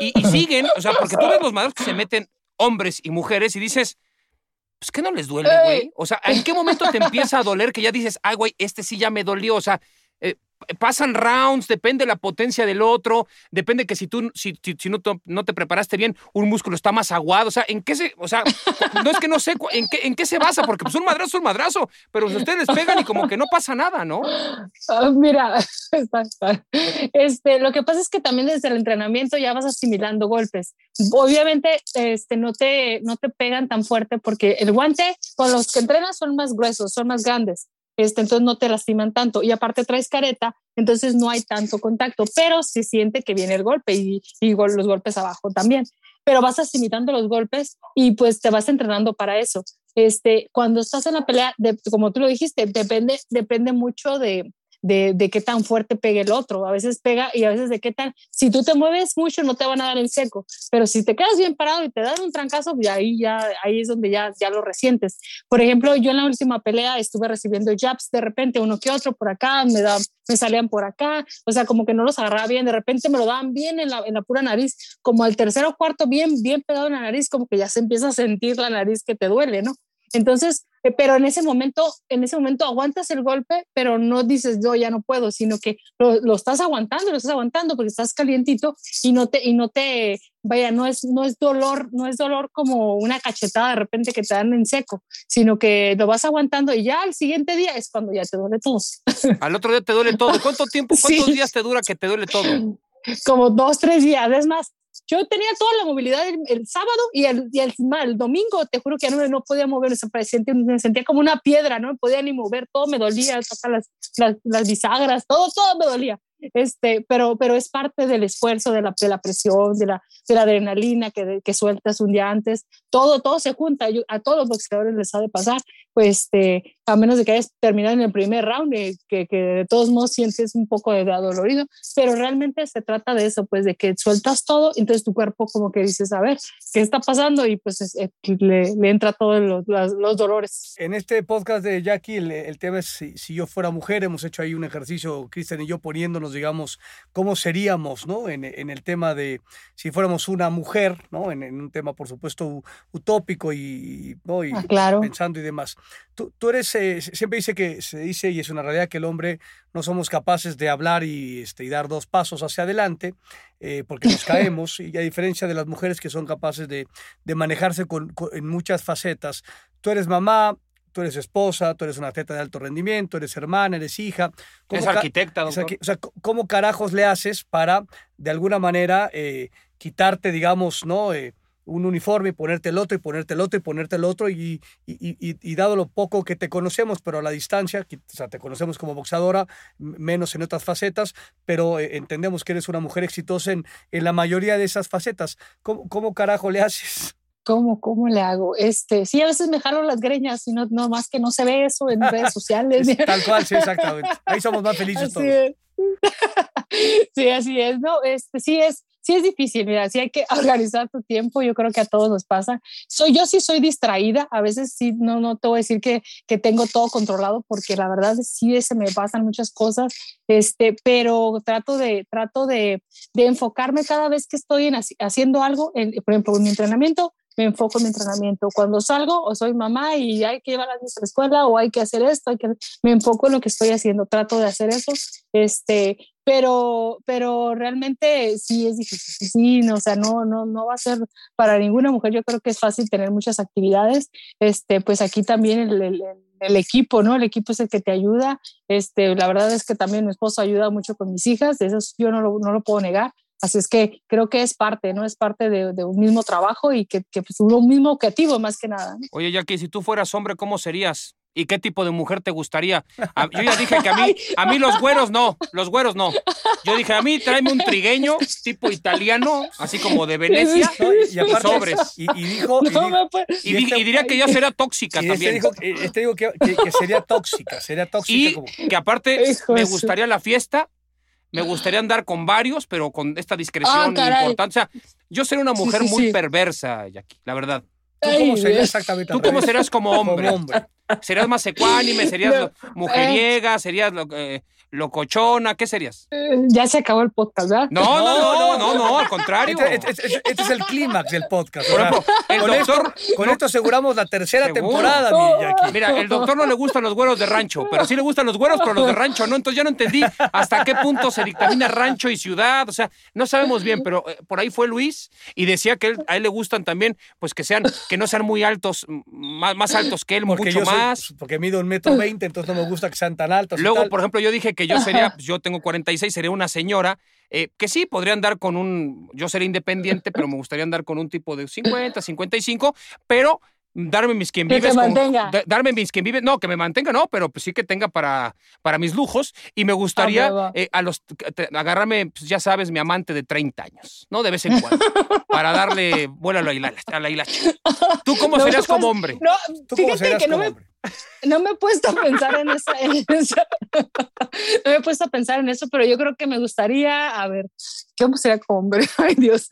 y, y siguen, o sea, porque tú ves los madros que se meten hombres y mujeres y dices, pues que no les duele, güey. Ey. O sea, ¿en qué momento te empieza a doler que ya dices, ay, güey, este sí ya me dolió? O sea, eh, pasan rounds, depende de la potencia del otro, depende que si tú, si, si, no, no te preparaste bien, un músculo está más aguado, o sea, ¿en qué se, o sea, no es que no sé en qué, en qué se basa, porque pues un madrazo es un madrazo, pero ustedes pegan y como que no pasa nada, ¿no? Ah, mira, está- está. Este, lo que pasa es que también desde el entrenamiento ya vas asimilando golpes. Obviamente este, no, te, no te pegan tan fuerte porque el guante con los que entrenas son más gruesos, son más grandes. Este, entonces no te lastiman tanto. Y aparte traes careta, entonces no hay tanto contacto, pero se siente que viene el golpe y, y gol- los golpes abajo también. Pero vas asimilando los golpes y pues te vas entrenando para eso. Este, cuando estás en la pelea, de- como tú lo dijiste, depende, depende mucho de, de, de qué tan fuerte pegue el otro. A veces pega y a veces de qué tan... Si tú te mueves mucho no te van a dar el seco, pero si te quedas bien parado y te dan un trancazo, pues ahí ya ahí es donde ya, ya lo resientes. Por ejemplo, yo en la última pelea estuve recibiendo jabs de repente uno que otro por acá, me, da, me salían por acá, o sea, como que no los agarraba bien, de repente me lo daban bien en la, en la pura nariz, como al tercero o cuarto bien, bien pegado en la nariz, como que ya se empieza a sentir la nariz que te duele, ¿no? Entonces, eh, pero en ese momento, en ese momento aguantas el golpe, pero no dices yo ya no puedo, sino que lo, lo estás aguantando, lo estás aguantando porque estás calientito y no te, y no te, vaya, no es, no es dolor, no es dolor como una cachetada de repente que te dan en seco, sino que lo vas aguantando y ya al siguiente día es cuando ya te duele todo. Al otro día te duele todo. ¿Cuánto tiempo, cuántos Sí. días te dura que te duele todo? como dos, tres días. Es más, yo tenía toda la movilidad el, sábado y el, y el, el domingo, te juro que no, no podía mover, se sentía, me sentía como una piedra, no me podía ni mover, todo me dolía, hasta las, las, las bisagras, todo, todo me dolía. Este, pero, pero es parte del esfuerzo, de la, de la presión, de la, de la adrenalina que, que sueltas un día antes, todo, todo se junta. A todos los boxeadores les ha de pasar, pues, este, a menos de que hayas terminado en el primer round, eh, que, que de todos modos sientes un poco de adolorido, pero realmente se trata de eso, pues, de que sueltas todo, entonces tu cuerpo como que dices, a ver, ¿qué está pasando? Y pues es- eh, le, le entra todos los, los dolores. En este podcast de Jackie, el, el tema es si, si yo fuera mujer. Hemos hecho ahí un ejercicio, Cristian y yo, poniéndonos, digamos, cómo seríamos, ¿no? En, en el tema de si fuéramos una mujer, ¿no? En, en un tema, por supuesto, utópico y, ¿no? y Ah, claro. pensando y demás. Tú, tú eres, eh, siempre dice que se dice, y es una realidad, que el hombre no somos capaces de hablar y, este, y dar dos pasos hacia adelante, eh, porque nos caemos, y a diferencia de las mujeres que son capaces de, de manejarse con- con- en muchas facetas. Tú eres mamá, tú eres esposa, tú eres una atleta de alto rendimiento, eres hermana, eres hija. ¿Cómo Es ca- arquitecta, es doctor. o sea, ¿cómo carajos le haces para, de alguna manera, eh, quitarte, digamos, ¿no? Eh, un uniforme y ponerte el otro y ponerte el otro y ponerte el otro y, y, y- dado lo poco que te conocemos, pero a la distancia, que- o sea, te conocemos como boxeadora, m- menos en otras facetas, pero eh, entendemos que eres una mujer exitosa en, en la mayoría de esas facetas. ¿Cómo, cómo carajo le haces? ¿Cómo, ¿Cómo le hago? Este, sí, a veces me jalo las greñas y no, no más que no se ve eso en redes sociales. Es tal cual, sí, exactamente. Ahí somos más felices Así todos. es. sí, así es. No, este, sí es, sí es difícil. Mira, sí hay que organizar tu tiempo. Yo creo que a todos nos pasa. Soy, yo sí soy distraída. A veces sí, no, no te voy a decir que, que tengo todo controlado porque la verdad sí se me pasan muchas cosas. Este, pero trato de, trato de, de enfocarme cada vez que estoy en, haci- haciendo algo. En, por ejemplo, en mi entrenamiento, me enfoco en mi entrenamiento. Cuando salgo o soy mamá y hay que llevar a la escuela o hay que hacer esto, hay que, me enfoco en lo que estoy haciendo, trato de hacer eso, este, pero, pero realmente sí es difícil, sí, no, o sea, no, no, no va a ser para ninguna mujer, yo creo que es fácil tener muchas actividades, este, pues aquí también el, el, equipo, ¿no? El equipo es el que te ayuda, este, la verdad es que también mi esposo ayuda mucho con mis hijas, eso yo no lo, no lo puedo negar, Así es que creo que es parte, ¿no? Es parte de, un mismo trabajo y que, que pues, un mismo objetivo más que nada. Oye, Jackie, si tú fueras hombre, ¿cómo serías? ¿Y qué tipo de mujer te gustaría? A- yo ya dije que a mí, a mí los güeros no, los güeros no. Yo dije, a mí tráeme un trigueño tipo italiano, así como de Venecia, No, y, aparte, sobres. Y, y dijo, y puede- Y, di- y diría que ya será tóxica y este también. dijo, eh, este dijo que, que- que sería tóxica, sería tóxica Y como... que aparte Hijo me gustaría la fiesta, me gustaría andar con varios, pero con esta discreción Ah, importante. O sea, yo sería una mujer sí, muy perversa, Jackie, la verdad. ¿Tú cómo serías exactamente? ¿Tú cómo serás como hombre? Como hombre. ¿Serías más ecuánime? ¿Serías No, mujeriega? ¿Serías lo- eh, locochona? ¿Qué serías? Eh, Ya se acabó el podcast, ¿verdad? No, no, no, no, no, al contrario. Este, este- este- este es el clímax del podcast. Por ejemplo, el con doctor- esto, con no- esto aseguramos la tercera Seguro. temporada, mi Jackie. Mira, el doctor no le gustan los güeros de rancho, pero sí le gustan los güeros, pero los de rancho no. Entonces ya no entendí hasta qué punto se dictamina rancho y ciudad. O sea, no sabemos bien, pero eh, por ahí fue Luis y decía que él- a él le gustan también, pues que sean, que no sean muy altos, más, más altos que él, Porque mucho soy- más. porque mido un metro veinte, entonces no me gusta que sean tan altos. y Luego, tal. por ejemplo, yo dije que yo sería, pues, yo tengo 46, sería una señora, eh, que sí, podría andar con un, yo sería independiente, pero me gustaría andar con un tipo de 50, 55, pero darme mis quien Que te vives. con- mantenga. da- darme mis quien vives, no, que me mantenga, no, pero pues sí que tenga para, para mis lujos y me gustaría Ah, eh, a los, te- agarrarme, pues, ya sabes, mi amante de 30 años, ¿no? De vez en cuando, para darle vuelo a la hilacha. A la hilacha. ¿Tú cómo No, serías pues, como hombre? No, ¿Tú cómo fíjate serás que no como me, hombre? no me he puesto a pensar en esa, en esa- no me he puesto a pensar en eso, pero yo creo que me gustaría, a ver, ¿cómo sería como hombre? Ay, Dios.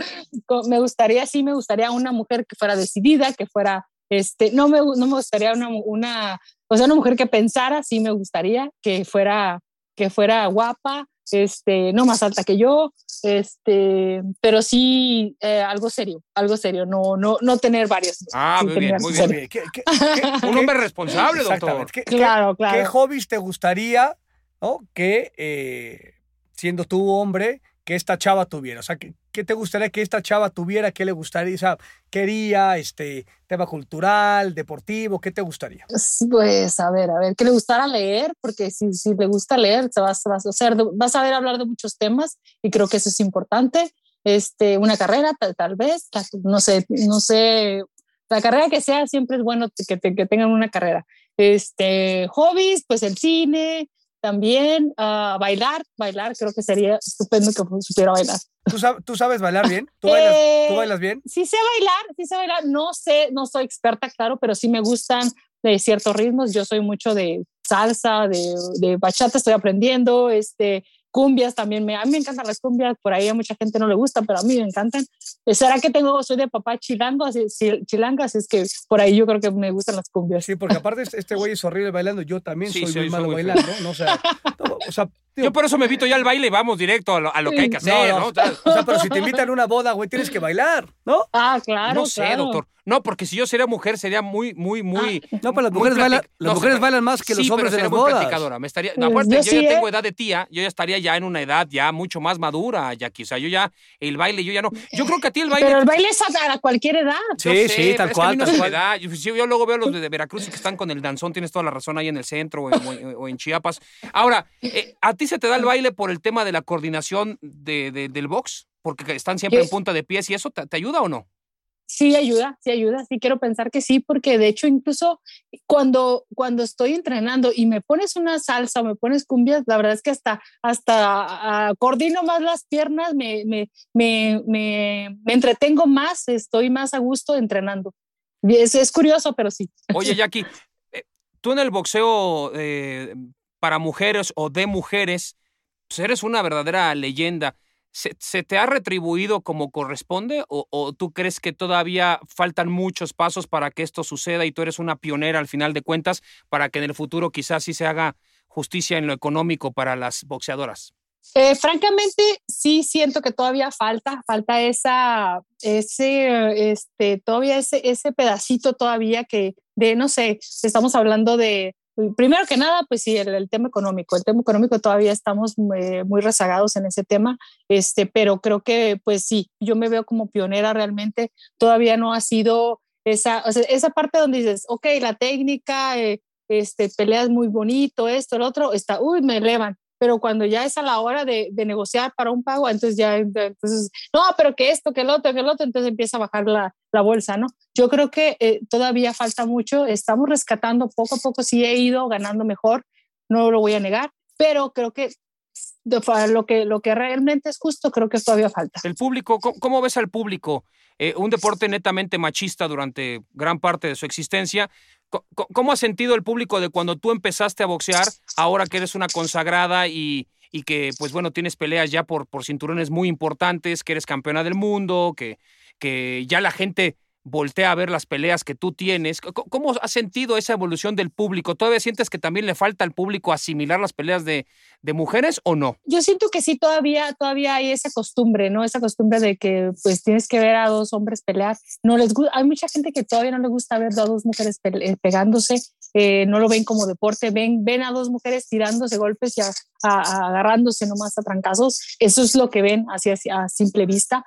Me gustaría, sí, me gustaría una mujer que fuera decidida, que fuera, este, no me, no me gustaría una, una, o sea, una mujer que pensara, sí me gustaría, que fuera, que fuera guapa, este, no más alta que yo, este, pero sí eh, algo serio, algo serio, no, no, no tener varios. Ah, muy tener bien, muy bien. ¿Qué- qué- qué- Un hombre responsable, doctor. Exactamente. ¿Qué, qué- Claro, claro. qué hobbies te gustaría ¿no? que, eh, siendo tú hombre, que esta chava tuviera? O sea, ¿qué, qué te gustaría que esta chava tuviera? ¿Qué le gustaría? O sea, quería este tema cultural, deportivo? ¿Qué te gustaría? Pues a ver, a ver, que le gustara leer, porque si, si le gusta leer, te vas, vas, a hacer, vas a ver hablar de muchos temas y creo que eso es importante. Este, una carrera, tal, vez, no sé, no sé, la carrera que sea, siempre es bueno que, que tengan una carrera. Este, hobbies, pues el cine, también ah, bailar, bailar, creo que sería estupendo que supiera bailar. ¿Tú, sab- tú sabes bailar bien? ¿Tú bailas, Eh, tú bailas bien? Sí sé bailar, sí sé bailar. No sé, no soy experta, claro, pero sí me gustan de ciertos ritmos. Yo soy mucho de salsa, de, de bachata, estoy aprendiendo, este, cumbias también. Me, a mí me encantan las cumbias, por ahí a mucha gente no le gusta, pero a mí me encantan. Eh, ¿Será que tengo, soy de papá chilango, así, sí, chilanga? Así es que por ahí yo creo que me gustan las cumbias. Sí, porque aparte este- este güey es horrible bailando. Yo también Sí, soy soy- muy malo bailando, ¿no? O sea, no, o sea, Yo por eso me evito ya el baile y vamos directo a lo, a lo que hay que hacer, no, ¿no? no, o sea, pero si te invitan a una boda, güey, tienes que bailar, ¿no? Ah, claro. no sé, claro. doctor. No, porque si yo sería mujer sería muy, muy, muy. No, pero las mujeres bailan, las no, mujeres sí, bailan más que sí, los hombres pero en sería las muy bodas. platicadora. Me estaría, Pues aparte, yo yo, sí, ya tengo ¿eh? edad de tía, yo ya estaría ya en una edad ya mucho más madura, Jackie. O sea, yo ya, el baile, yo ya no. Yo creo que a ti el baile. Pero el baile es a, cualquier edad. Sí, sé, sí, tal cual, tal cual. da. Yo, yo luego veo los de, Veracruz que están con el danzón, tienes toda la razón ahí en el centro o en, o en- o en Chiapas. Ahora, eh, ¿a ti se te da el baile por el tema de la coordinación de, de- del box? Porque están siempre en punta de pies y eso, ¿te, te ayuda o no? Sí ayuda, sí ayuda, sí quiero pensar que sí, porque de hecho incluso cuando, cuando estoy entrenando y me pones una salsa o me pones cumbias, la verdad es que hasta, hasta ah, coordino más las piernas, me, me, me, me, entretengo más, estoy más a gusto entrenando. Es curioso, pero sí. Oye, Jackie, eh, tú en el boxeo eh, para mujeres o de mujeres, pues eres una verdadera leyenda. ¿Se, te ha retribuido como corresponde o, o tú crees que todavía faltan muchos pasos para que esto suceda y tú eres una pionera al final de cuentas para que en el futuro quizás sí se haga justicia en lo económico para las boxeadoras? Eh, francamente, sí siento que todavía falta, falta esa, ese, este, todavía ese, ese pedacito todavía que, de, no sé, estamos hablando de, primero que nada, pues sí, el, el tema económico, el tema económico todavía estamos eh, muy rezagados en ese tema, este, pero creo que, pues sí, yo me veo como pionera realmente, todavía no ha sido esa, o sea, esa parte donde dices, ok, la técnica, eh, este, peleas muy bonito, esto, el otro, está, uy, me elevan, pero cuando ya es a la hora de, de, negociar para un pago, entonces ya, entonces, no, pero que esto, que el otro, que el otro, entonces empieza a bajar la, la bolsa, ¿no? Yo creo que eh, todavía falta mucho, estamos rescatando poco a poco, sí he ido ganando mejor, no lo voy a negar, pero creo que lo que lo que realmente es justo, creo que todavía falta. El público, ¿cómo, cómo ves al público? Eh, un deporte netamente machista durante gran parte de su existencia. ¿Cómo ha sentido el público de cuando tú empezaste a boxear, ahora que eres una consagrada y, y que, pues bueno, tienes peleas ya por, por cinturones muy importantes, que eres campeona del mundo, que, que ya la gente voltea a ver las peleas que tú tienes. ¿Cómo has sentido esa evolución del público? ¿Todavía sientes que también le falta al público asimilar las peleas de, de mujeres o no? Yo siento que sí, todavía, todavía hay esa costumbre, ¿no? Esa costumbre de que pues tienes que ver a dos hombres pelear. No les gusta, hay mucha gente que todavía no le gusta ver a dos mujeres eh, pegándose, eh, no lo ven como deporte, ven, ven a dos mujeres tirándose golpes y a- a- a agarrándose nomás a trancazos. Eso es lo que ven así a simple vista.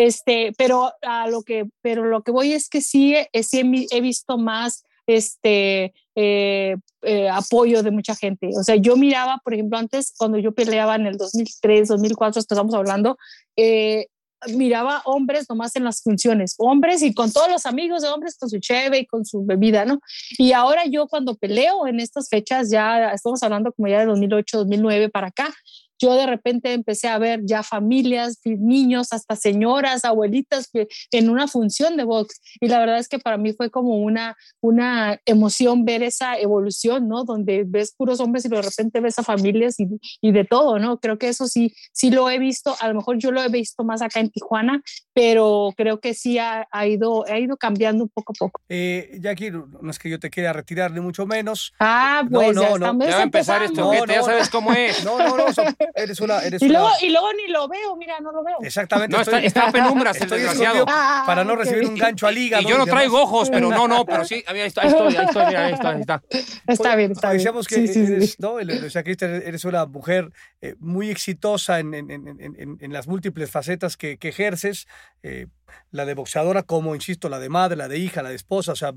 Este, pero a lo que, pero lo que voy es que sí, eh, sí he, visto más este eh, eh, apoyo de mucha gente. O sea, yo miraba, por ejemplo, antes cuando yo peleaba en el 2003, 2004, estamos hablando, eh, miraba hombres nomás en las funciones, hombres y con todos los amigos de hombres con su cheve y con su bebida, ¿no? Y ahora yo cuando peleo en estas fechas, ya estamos hablando como ya de 2008, 2009 para acá, yo de repente empecé a ver ya familias, niños, hasta señoras, abuelitas que en una función de box. Y la verdad es que para mí fue como una, una emoción ver esa evolución, ¿no? Donde ves puros hombres y de repente ves a familias y, y de todo, ¿no? Creo que eso sí, sí lo he visto. A lo mejor yo lo he visto más acá en Tijuana, pero creo que sí ha, ha ido, ha ido cambiando un poco a poco. Eh, Jackie, no no es que yo te quiera retirar, ni mucho menos. Ah, No, pues no, ya no. Ya va a empezar esto, No, que ya no, sabes no. cómo es. No, no, no, eres una... Eres Y una- luego, y luego ni lo veo, mira, no lo veo. Exactamente. No, está, estoy- está a penumbras el desgraciado. Ah, para no recibir un gancho al hígado. Y yo no demás. traigo ojos, pero no, no, pero sí, ahí está, ahí estoy, ahí estoy, ahí está, ahí está. Está bien, está bien. Decíamos que Sí, sí, sí. eres, ¿no? El- o sea, que eres una mujer eh, muy exitosa en, en- en- en- en- en las múltiples facetas que, que ejerces, eh, la de boxeadora como, insisto, la de madre, la de hija, la de esposa, o sea,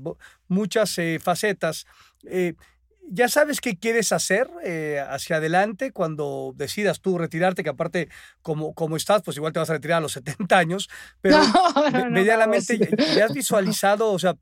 muchas eh, facetas. Eh, ¿Ya sabes qué quieres hacer eh, hacia adelante cuando decidas tú retirarte? Que aparte, como, como estás, pues igual te vas a retirar a los 70 años, pero No, no, me- no, medianamente. ¿ya, ya has visualizado, o sea,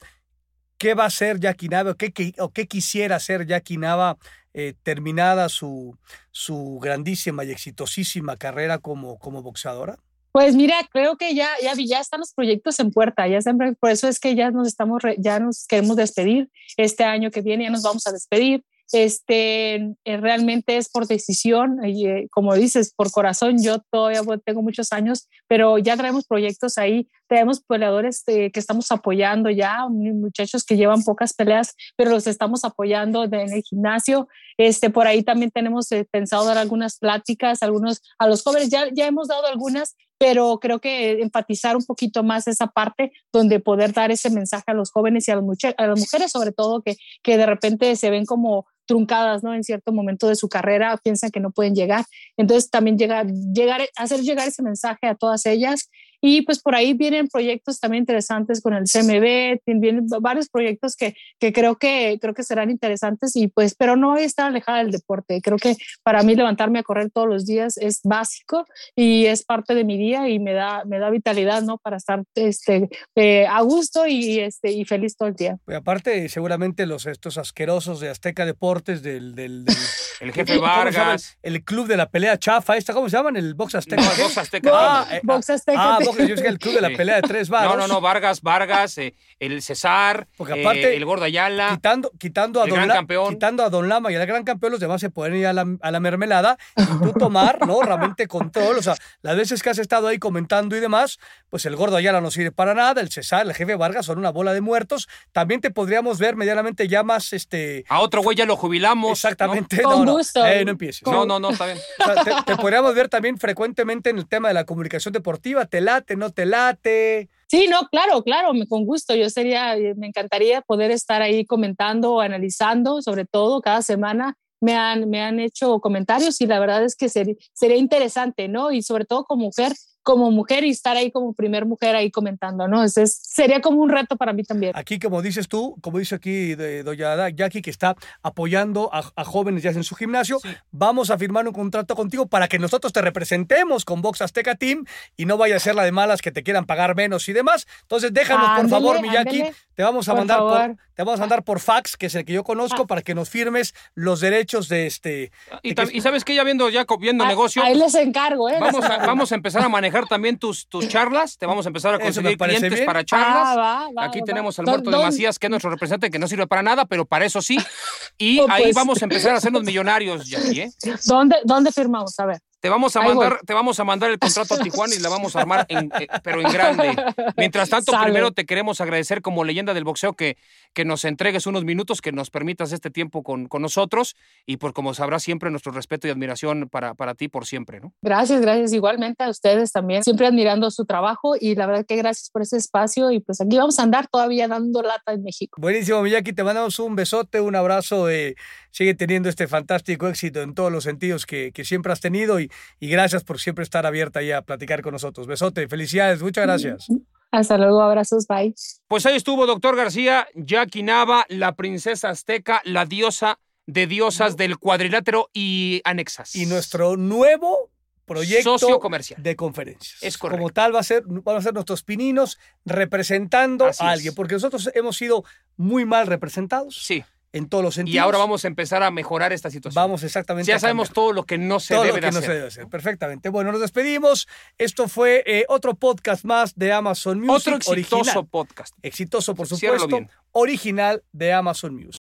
qué va a hacer Jackie Nava o qué, qué- o qué quisiera hacer Jackie Nava eh, terminada su, su grandísima y exitosísima carrera como, como boxeadora? Pues mira, creo que ya, ya, ya están los proyectos en puerta, ya siempre, por eso es que ya nos estamos, re- ya nos queremos despedir este año que viene, ya nos vamos a despedir. Este, eh, realmente es por decisión, eh, como dices, por corazón, yo todavía tengo muchos años, pero ya traemos proyectos ahí, tenemos peleadores eh, que estamos apoyando ya, muchachos que llevan pocas peleas, pero los estamos apoyando de- en el gimnasio. Este, por ahí también tenemos eh, pensado dar algunas pláticas, algunos a los jóvenes, ya, ya hemos dado algunas, pero creo que enfatizar un poquito más esa parte donde poder dar ese mensaje a los jóvenes y a las, a las mujeres sobre todo que, que de repente se ven como truncadas, ¿no? En cierto momento de su carrera, piensan que no pueden llegar. Entonces también llegar, llegar, hacer llegar ese mensaje a todas ellas. Y pues por ahí vienen proyectos también interesantes con el CMB, vienen varios proyectos que, que creo que creo que serán interesantes y pues, pero no voy a estar alejada del deporte. Creo que para mí levantarme a correr todos los días es básico y es parte de mi día y me da, me da vitalidad, ¿no? Para estar este, eh, a gusto y, este, y feliz todo el día. Y aparte, seguramente los estos asquerosos de Azteca Deportes, del, del, del- El jefe. Vargas. el club de la pelea chafa, esta, ¿cómo se llaman? El box Azteca. No. Box Azteca. Ah, eh, Box Azteca. ah, box- yo que el club de la pelea de tres varos. No, no, no, Vargas, Vargas, eh, el César, Porque eh, aparte- el Gordo Ayala. Quitando, quitando, a El don gran La- campeón. quitando a Don Lama y al gran campeón, los demás se pueden ir a la, a la mermelada y tú tomar, ¿no? Realmente control. O sea, las veces que has estado ahí comentando y demás, pues el gordo Ayala no sirve para nada, el César, el jefe Vargas son una bola de muertos. También te podríamos ver medianamente ya más, este. A otro güey ya lo jubilamos. Exactamente. Con no, no, gusto. eh, no empieces. No, no, no, está bien. O sea, te, te podríamos ver también frecuentemente en el tema de la comunicación deportiva. ¿Te late, no te late? Sí, no, claro, claro, con gusto. Yo sería, eh, me encantaría poder estar ahí comentando, analizando, sobre todo cada semana. Me han, me han hecho comentarios y la verdad es que sería interesante, ¿no? Y sobre todo como mujer, como mujer y estar ahí como primer mujer ahí comentando, ¿no? Es, es- sería como un reto para mí también. Aquí, como dices tú, como dice aquí de, doña Da- Jackie, que está apoyando a, a jóvenes ya en su gimnasio, vamos a firmar un contrato contigo para que nosotros te representemos con Box Azteca Team y no vaya a ser la de malas que te quieran pagar menos y demás. Entonces, déjanos, por favor, mi Jackie, te vamos a Por mandar por, te vamos a mandar por fax, que es el que yo conozco, Ah. para que nos firmes los derechos de este. Y, de tam- que- y sabes que ya viendo, ya viendo Ah, negocio, Ahí les encargo, ¿eh? a, vamos a empezar a manejar también tus, tus charlas. Te vamos a empezar a conseguir clientes bien. para charlas. Ah, va, va, Aquí va. tenemos al ¿Dó- muerto de Macías, que es nuestro representante, que no sirve para nada, pero para eso sí. Y Oh, ahí pues. vamos a empezar a hacernos millonarios, Jackie, ¿eh? ¿Dónde, ¿Dónde firmamos? A ver. Te vamos a Ahí voy. mandar, te vamos a mandar el contrato a Tijuana y la vamos a armar, en- eh, pero en grande. Mientras tanto, primero te queremos agradecer como leyenda del boxeo que, que nos entregues unos minutos, que nos permitas este tiempo con, con nosotros y pues como sabrás siempre nuestro respeto y admiración para, para ti por siempre, ¿no? Gracias, gracias. Igualmente a ustedes también, siempre admirando su trabajo y la verdad que gracias por ese espacio y pues aquí vamos a andar todavía dando lata en México. Buenísimo, Miyaki, te mandamos un besote, un abrazo, eh, sigue teniendo este fantástico éxito en todos los sentidos que, que siempre has tenido y, y gracias por siempre estar abierta ahí a platicar con nosotros. Besote, felicidades, muchas gracias. Hasta luego, abrazos, bye. Pues ahí estuvo, doctor García, Jackie Nava, la princesa azteca, la diosa de diosas del cuadrilátero y anexas. Y nuestro nuevo proyecto Socio comercial. de conferencias. Es correcto. Como tal va a ser, van a ser nuestros pininos representando Así a es. alguien, porque nosotros hemos sido muy mal representados Sí, en todos los sentidos. y ahora vamos a empezar a mejorar esta situación. Vamos exactamente. ya a sabemos cambiar. todo lo que no se todo debe lo que de no hacer. se debe hacer. Perfectamente. Bueno, nos despedimos. Esto fue eh, otro podcast más de Amazon Music. Otro exitoso original. podcast. Exitoso, por supuesto. bien. Original de Amazon Music.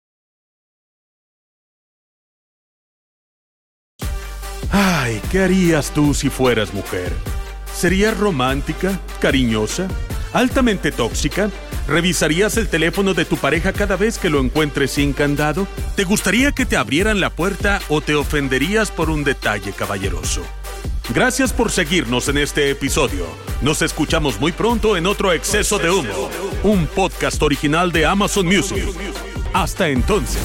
Ay, ¿qué harías tú si fueras mujer? ¿Serías romántica, cariñosa, altamente tóxica? ¿Revisarías el teléfono de tu pareja cada vez que lo encuentres sin candado? ¿Te gustaría que te abrieran la puerta o te ofenderías por un detalle caballeroso? Gracias por seguirnos en este episodio. Nos escuchamos muy pronto en otro Exceso de Humo, un podcast original de Amazon Music. Hasta entonces.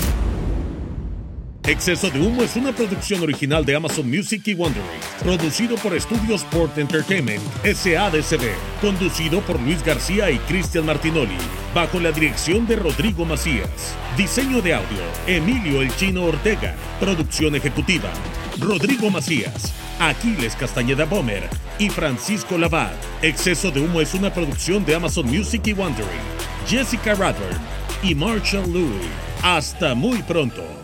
Exceso de Humo es una producción original de Amazon Music y Wondery, producido por Estudios Sport Entertainment, SADCB, conducido por Luis García y Cristian Martinoli, bajo la dirección de Rodrigo Macías. Diseño de audio, Emilio El Chino Ortega, producción ejecutiva, Rodrigo Macías, Aquiles Castañeda Bomer y Francisco Lavat. Exceso de Humo es una producción de Amazon Music y Wondery, Jessica Radburn y Marshall Louis. Hasta muy pronto.